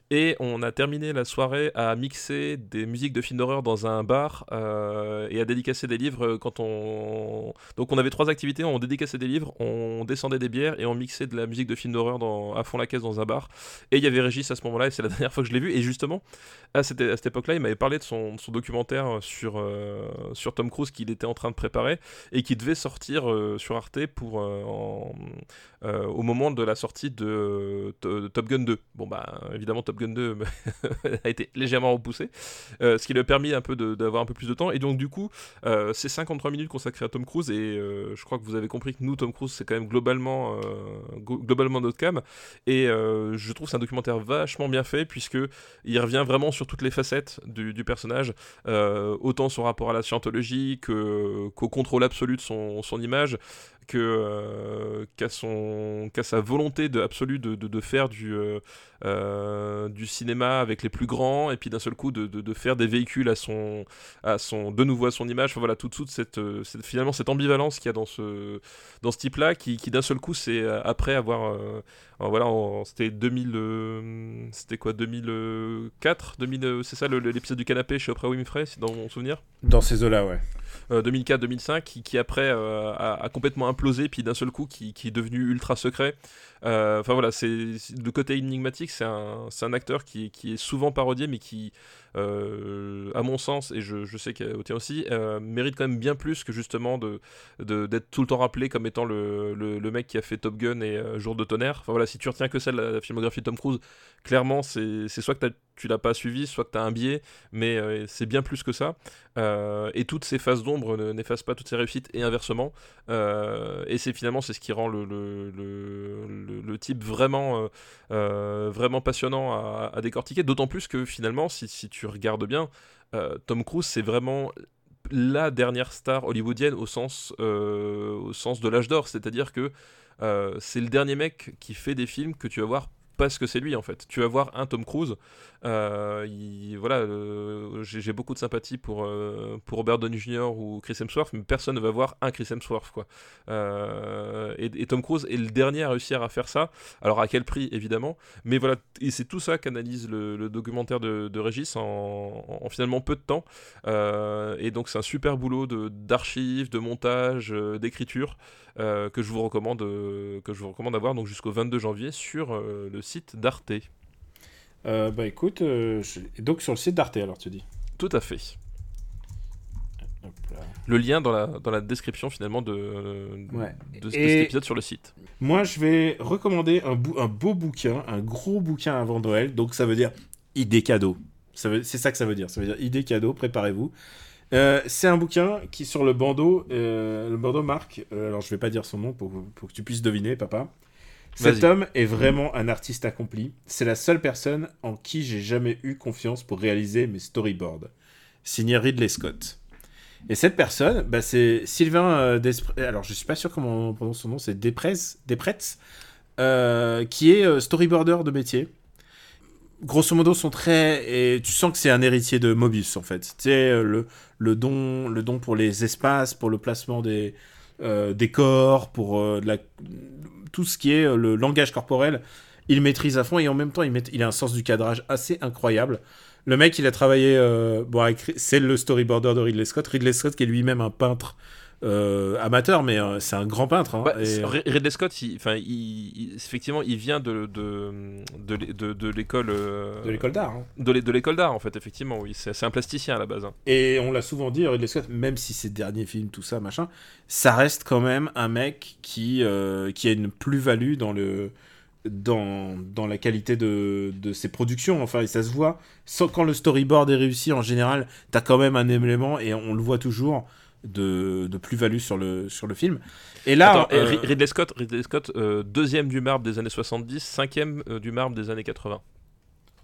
Et on a terminé la soirée à mixer des musiques de films d'horreur dans un bar euh, et à dédicacer des livres quand on... Donc on avait trois activités, on dédicaçait des livres, on descendait des bières et on mixait de la musique de films d'horreur dans... à fond la caisse dans un bar. Et il y avait Régis à ce moment-là et c'est la dernière fois que je l'ai vu. Et justement, à cette, à cette époque-là, il m'avait parlé de son, son documentaire sur, euh, sur Tom Cruise qu'il était en train de préparer et qui devait sortir euh, sur Arte pour, euh, euh, au moment de la sortie de, Top Gun 2. Bon bah évidemment Top Gun 2 a été légèrement repoussé, euh, ce qui lui a permis un peu d'avoir un peu plus de temps. Et donc du coup, euh, c'est 53 minutes consacrées à Tom Cruise et je crois que vous avez compris que nous, Tom Cruise, c'est quand même globalement, globalement notre cam. Et je trouve c'est un documentaire vachement bien fait puisque il revient vraiment sur toutes les facettes du, du personnage, autant son rapport à la scientologie qu'au contrôle absolu de son, son image, que euh, qu'à son qu'à sa volonté de, absolue de, de, faire du euh, euh, du cinéma avec les plus grands et puis d'un seul coup de, de, faire des véhicules à son à son de nouveau à son image voilà toute toute cette, euh, cette- finalement cette ambivalence qu'il y a dans ce dans ce type là qui, qui d'un seul coup c'est après avoir voilà c'était 2000 euh, c'était quoi 2004 2000 euh, c'est ça l'épisode du canapé chez Oprah Winfrey dans mon souvenir Dans ces eaux-là, ouais. 2004-2005 qui, qui après euh, a, complètement implosé puis d'un seul coup qui, est devenu ultra secret. Euh, enfin voilà c'est le côté énigmatique c'est un, un acteur qui, qui est souvent parodié mais qui euh, à mon sens et je, je sais qu'au tien aussi euh, mérite quand même bien plus que justement de de- d'être tout le temps rappelé comme étant le, le, mec qui a fait Top Gun et euh, Jour de tonnerre enfin voilà si tu retiens que ça de la, filmographie de Tom Cruise clairement c'est soit que tu l'as pas suivi soit que tu as un biais mais euh, c'est bien plus que ça euh, et toutes ces phases d'ombre ne- n'effacent pas toutes ces réussites et inversement. Euh, et c'est finalement c'est ce qui rend le, le, le- type vraiment, euh, euh, vraiment passionnant à, décortiquer. D'autant plus que finalement, si, si tu regardes bien, euh, Tom Cruise c'est vraiment la dernière star hollywoodienne au sens, au sens de l'âge d'or. C'est-à-dire que c'est le dernier mec qui fait des films que tu vas voir parce que c'est lui en fait. Tu vas voir un Tom Cruise, euh, il, voilà, euh, j'ai beaucoup de sympathie pour, euh, pour Robert Downey Jr. ou Chris Hemsworth, mais personne ne va voir un Chris Hemsworth quoi. Et, Tom Cruise est le dernier à réussir à faire ça. Alors à quel prix évidemment, mais voilà, et c'est tout ça qu'analyse le, documentaire de, de Régis en, en, finalement peu de temps. et donc c'est un super boulot d'archives, de, montage, d'écriture. Que je vous recommande que je vous recommande d'avoir donc jusqu'au 22 janvier sur le site d'Arte. bah écoute, donc sur le site d'Arte alors tu dis? Tout à fait. Le lien dans la, dans la description finalement de, de, cet épisode sur le site. Moi je vais recommander un, un beau bouquin, un gros bouquin avant Noël, donc ça veut dire idée cadeau. C'est ça que ça veut dire, ça veut dire idée cadeau, préparez-vous. Euh, c'est un bouquin qui, sur le bandeau, euh, le bandeau marque, euh, alors je vais pas dire son nom pour, pour que tu puisses deviner, papa. Cet homme est vraiment un artiste accompli. C'est la seule personne en qui j'ai jamais eu confiance pour réaliser mes storyboards. Signé Ridley Scott. Et cette personne, bah, c'est Sylvain Desprez. Alors je suis pas sûr comment on prononce son nom, c'est Desprez, Desprez qui est storyboarder de métier grosso modo sont très et tu sens que c'est un héritier de Mobius en fait. Tu sais euh, le, le don le don pour les espaces, pour le placement des euh, des corps, pour euh, la, tout ce qui est le langage corporel, il maîtrise à fond et en même temps il, a un sens du cadrage assez incroyable. Le mec, il a travaillé, bon, c'est le storyboarder de Ridley Scott. Ridley Scott qui est lui-même un peintre euh, amateur, mais euh, c'est un grand peintre. Hein, bah, Ridley Scott, il, effectivement, il vient de, de, de, l'école. de l'école d'art. Hein. De l'école d'art, en fait, effectivement, oui. C'est un plasticien à la base. Hein. Et on l'a souvent dit, Ridley Scott, même si ses derniers films, tout ça, machin, ça reste quand même un mec qui, euh, qui a une plus-value dans le. Dans, dans, la qualité de, de, ses productions. Enfin, et ça se voit. Quand le storyboard est réussi, en général, t'as quand même un élément, et on le voit toujours, de, de plus-value sur le, sur le film. Et là, euh, Ridley Scott, Ridley Scott euh, deuxième du marbre des années 70, cinquième euh, du marbre des années 80.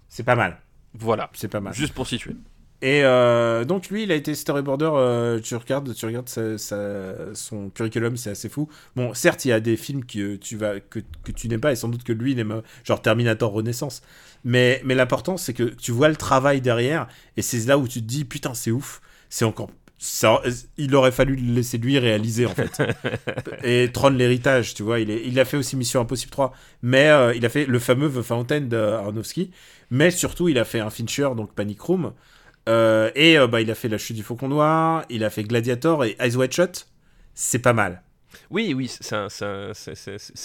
C'est pas mal. Voilà, c'est pas mal. Juste pour situer. Et donc lui, il a été storyboarder. tu regardes, tu regardes son curriculum, c'est assez fou. Bon, certes, il y a des films que tu vas que, que tu n'aimes pas et sans doute que lui il aime, genre Terminator Renaissance. Mais mais l'important c'est que tu vois le travail derrière et c'est là où tu te dis putain c'est ouf. C'est encore il aurait fallu le laisser lui réaliser en fait. et Tron l'héritage, tu vois, il, est, il a fait aussi Mission Impossible 3, mais euh, il a fait le fameux The Fountain de Aronofsky, mais surtout il a fait un Fincher, donc Panic Room, euh, et euh, bah, il a fait La Chute du Faucon Noir, il a fait Gladiator et Eyes Wide Shut, c'est pas mal. Oui, oui, c'est un, un,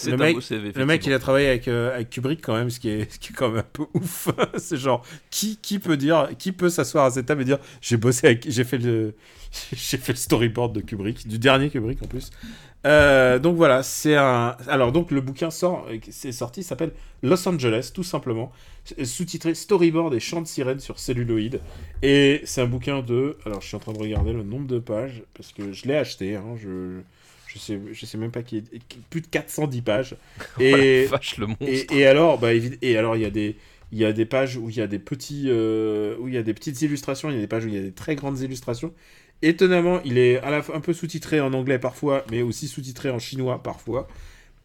le mec, Le mec, il a travaillé avec, euh, avec Kubrick quand même, ce qui est, ce qui est quand même un peu ouf. c'est genre, qui, qui peut dire, qui peut s'asseoir à cette table et dire, j'ai bossé avec, j'ai fait le, j'ai fait le storyboard de Kubrick, du dernier Kubrick en plus. Euh, donc voilà, c'est un. Alors donc le bouquin sort, c'est sorti, s'appelle Los Angeles, tout simplement, sous-titré Storyboard et chant de sirène sur celluloïd. Et c'est un bouquin de. Alors je suis en train de regarder le nombre de pages parce que je l'ai acheté. Hein, je je sais, je sais même pas qui est, plus de 410 pages. Et, le Et, alors, bah, et alors il y a des, il y a des pages où il y a des petits, euh, où il y a des petites illustrations, il y a des pages où il y a des très grandes illustrations. Étonnamment, il est à la un peu sous-titré en anglais parfois, mais aussi sous-titré en chinois parfois.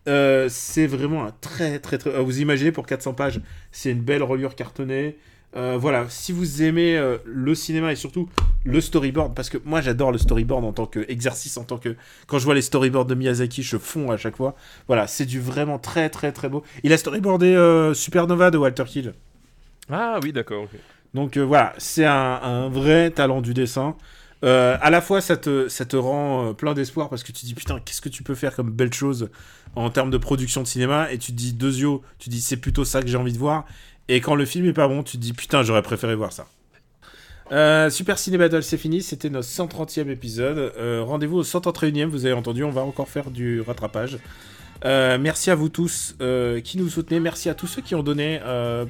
Euh, c'est vraiment un très très très. Vous imaginez pour 400 pages, c'est une belle reliure cartonnée. Euh, voilà, si vous aimez euh, le cinéma et surtout le storyboard, parce que moi j'adore le storyboard en tant qu'exercice, en tant que. Quand je vois les storyboards de Miyazaki, je fonds à chaque fois. Voilà, c'est du vraiment très très très beau. Il a storyboardé euh, Supernova de Walter Hill. Ah oui, d'accord. Donc voilà, c'est un, vrai talent du dessin. À la fois, ça te, ça te rend plein d'espoir parce que tu dis putain, qu'est-ce que tu peux faire comme belle chose en termes de production de cinéma? Et tu te dis, deux yeux, tu dis c'est plutôt ça que j'ai envie de voir. Et quand le film est pas bon, tu te dis putain, j'aurais préféré voir ça. Euh, Super Ciné Battle, c'est fini. C'était notre 130e épisode. Euh, rendez-vous au 131e. Vous avez entendu, on va encore faire du rattrapage. Euh, merci à vous tous qui nous soutenez. Merci à tous ceux qui ont donné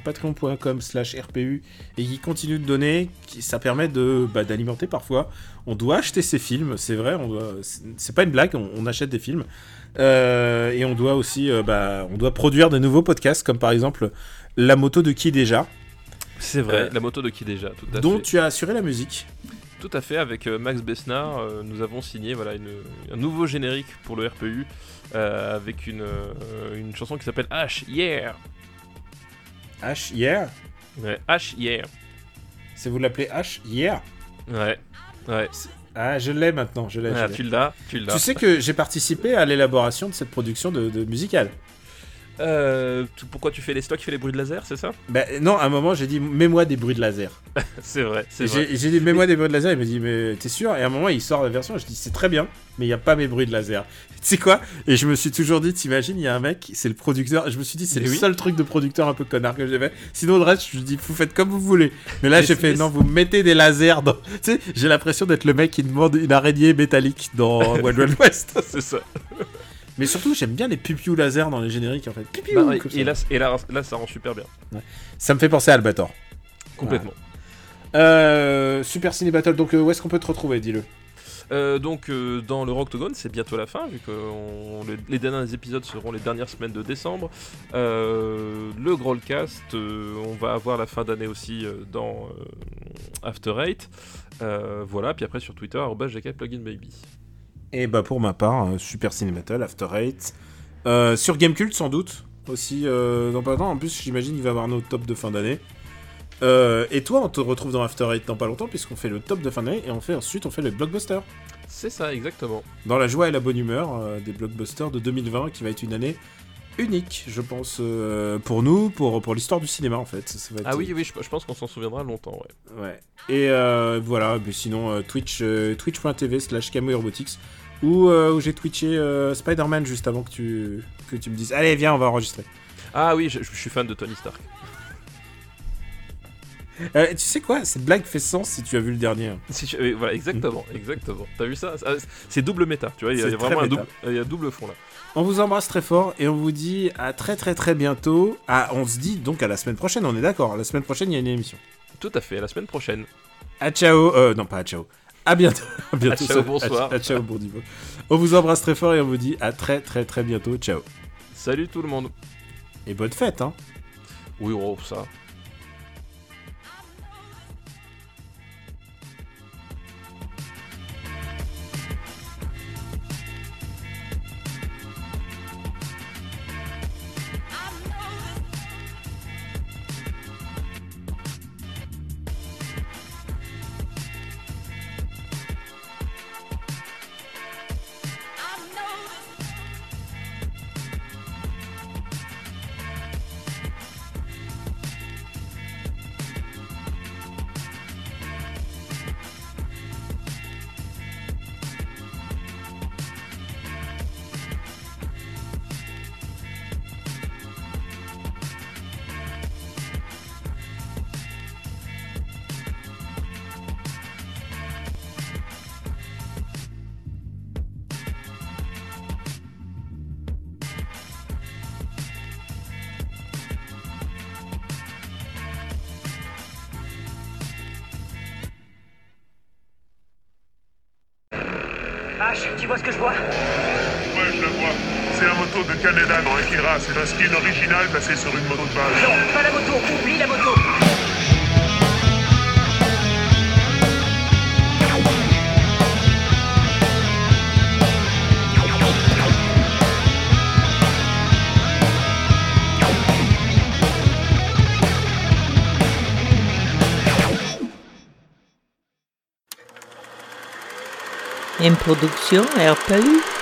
patreon.com/slash RPU et qui continuent de donner. ça permet de bah, d'alimenter parfois. On doit acheter ces films, c'est vrai. c'est pas une blague. On, achète des films et on doit aussi, bah, on doit produire de nouveaux podcasts, comme par exemple la moto de qui déjà? C'est vrai, euh, la moto de qui déjà, tout à dont tu as assuré la musique. Tout à fait, avec euh, Max Besnard, euh, nous avons signé voilà, un nouveau générique pour le RPU avec une, une chanson qui s'appelle H, Yeah H, yeah Ouais, H, yeah. C'est vous l'appelez H, yeah Ouais, ouais. Ah, je l'ai maintenant, je l'ai. Ah, tu l'as, tu l'as. Tu sais que j'ai participé à l'élaboration de cette production de, de musicale. Euh, tu- pourquoi tu fais les stocks, qui fait les bruits de laser, c'est ça Ben non, à un moment j'ai dit mets-moi des bruits de laser. C'est vrai, c'est vrai. J'ai dit mets-moi des bruits de laser, il me dit mais t'es sûr? Et à un moment il sort la version, je dis c'est très bien, mais il n'y a pas mes bruits de laser. Tu sais quoi? Et je me suis toujours dit, t'imagines, il y a un mec, c'est le producteur, je me suis dit c'est le oui. seul truc de producteur un peu connard que j'ai fait. Sinon le reste, je me dis vous faites comme vous voulez. Mais là j'ai fait non, vous mettez des lasers dans... Tu sais, j'ai l'impression d'être le mec qui demande une araignée métallique dans Wild Wild West. C'est ça. Mais surtout j'aime bien les pipiou lasers dans les génériques en fait. Pipiou, Bah, et là, et là, là, ça rend super bien. Ça me fait penser à Albator. Complètement. Euh, Super Ciné Battle, donc euh, où est-ce qu'on peut te retrouver, dis-le? Euh, donc euh, dans le Rocktogone, c'est bientôt la fin, vu que on- les derniers épisodes seront les dernières semaines de décembre. Euh, le Growlcast, euh, on va avoir la fin d'année aussi dans After Eight. Voilà, puis après sur Twitter, arobase GK Plugin Baby. Et bah pour ma part, euh, Super Ciné Battle, After Eight. Euh, sur Gamecult sans doute aussi euh, dans pas longtemps. En plus, j'imagine qu'il va y avoir nos top de fin d'année. Euh, et toi, on te retrouve dans After Eight dans pas longtemps puisqu'on fait le top de fin d'année et on fait ensuite on fait le blockbuster. C'est ça, exactement. Dans la joie et la bonne humeur euh, des blockbusters de 2020 qui va être une année unique, je pense, euh, pour nous, pour, pour l'histoire du cinéma en fait. Ça, va être- Ah oui, oui, je, je pense qu'on s'en souviendra longtemps, ouais. Ouais. Et euh, voilà, mais sinon euh, Twitch, twitch.tv slash Camo Robotics où, où j'ai twitché Spider-Man juste avant que tu, que tu me dises Allez, viens, on va enregistrer. Ah oui, je, je suis fan de Tony Stark. Euh, tu sais quoi? Cette blague fait sens si tu as vu le dernier. Si tu- voilà, exactement, exactement. T'as vu ça? Ah, C'est double méta, tu vois, il y a, vraiment un double, il y a double fond là. On vous embrasse très fort et on vous dit à très très très bientôt. Ah, on se dit donc à la semaine prochaine, on est d'accord. La semaine prochaine, il y a une émission. Tout à fait, à la semaine prochaine. À ciao. Euh, non, pas à ciao. À bientôt. À bientôt. À ciao, bonsoir. À, à ciao, bon niveau. On vous embrasse très fort et on vous dit à très très très bientôt. Ciao. Salut tout le monde. Et bonne fête, hein. Oui, oh, ça. Production RPU.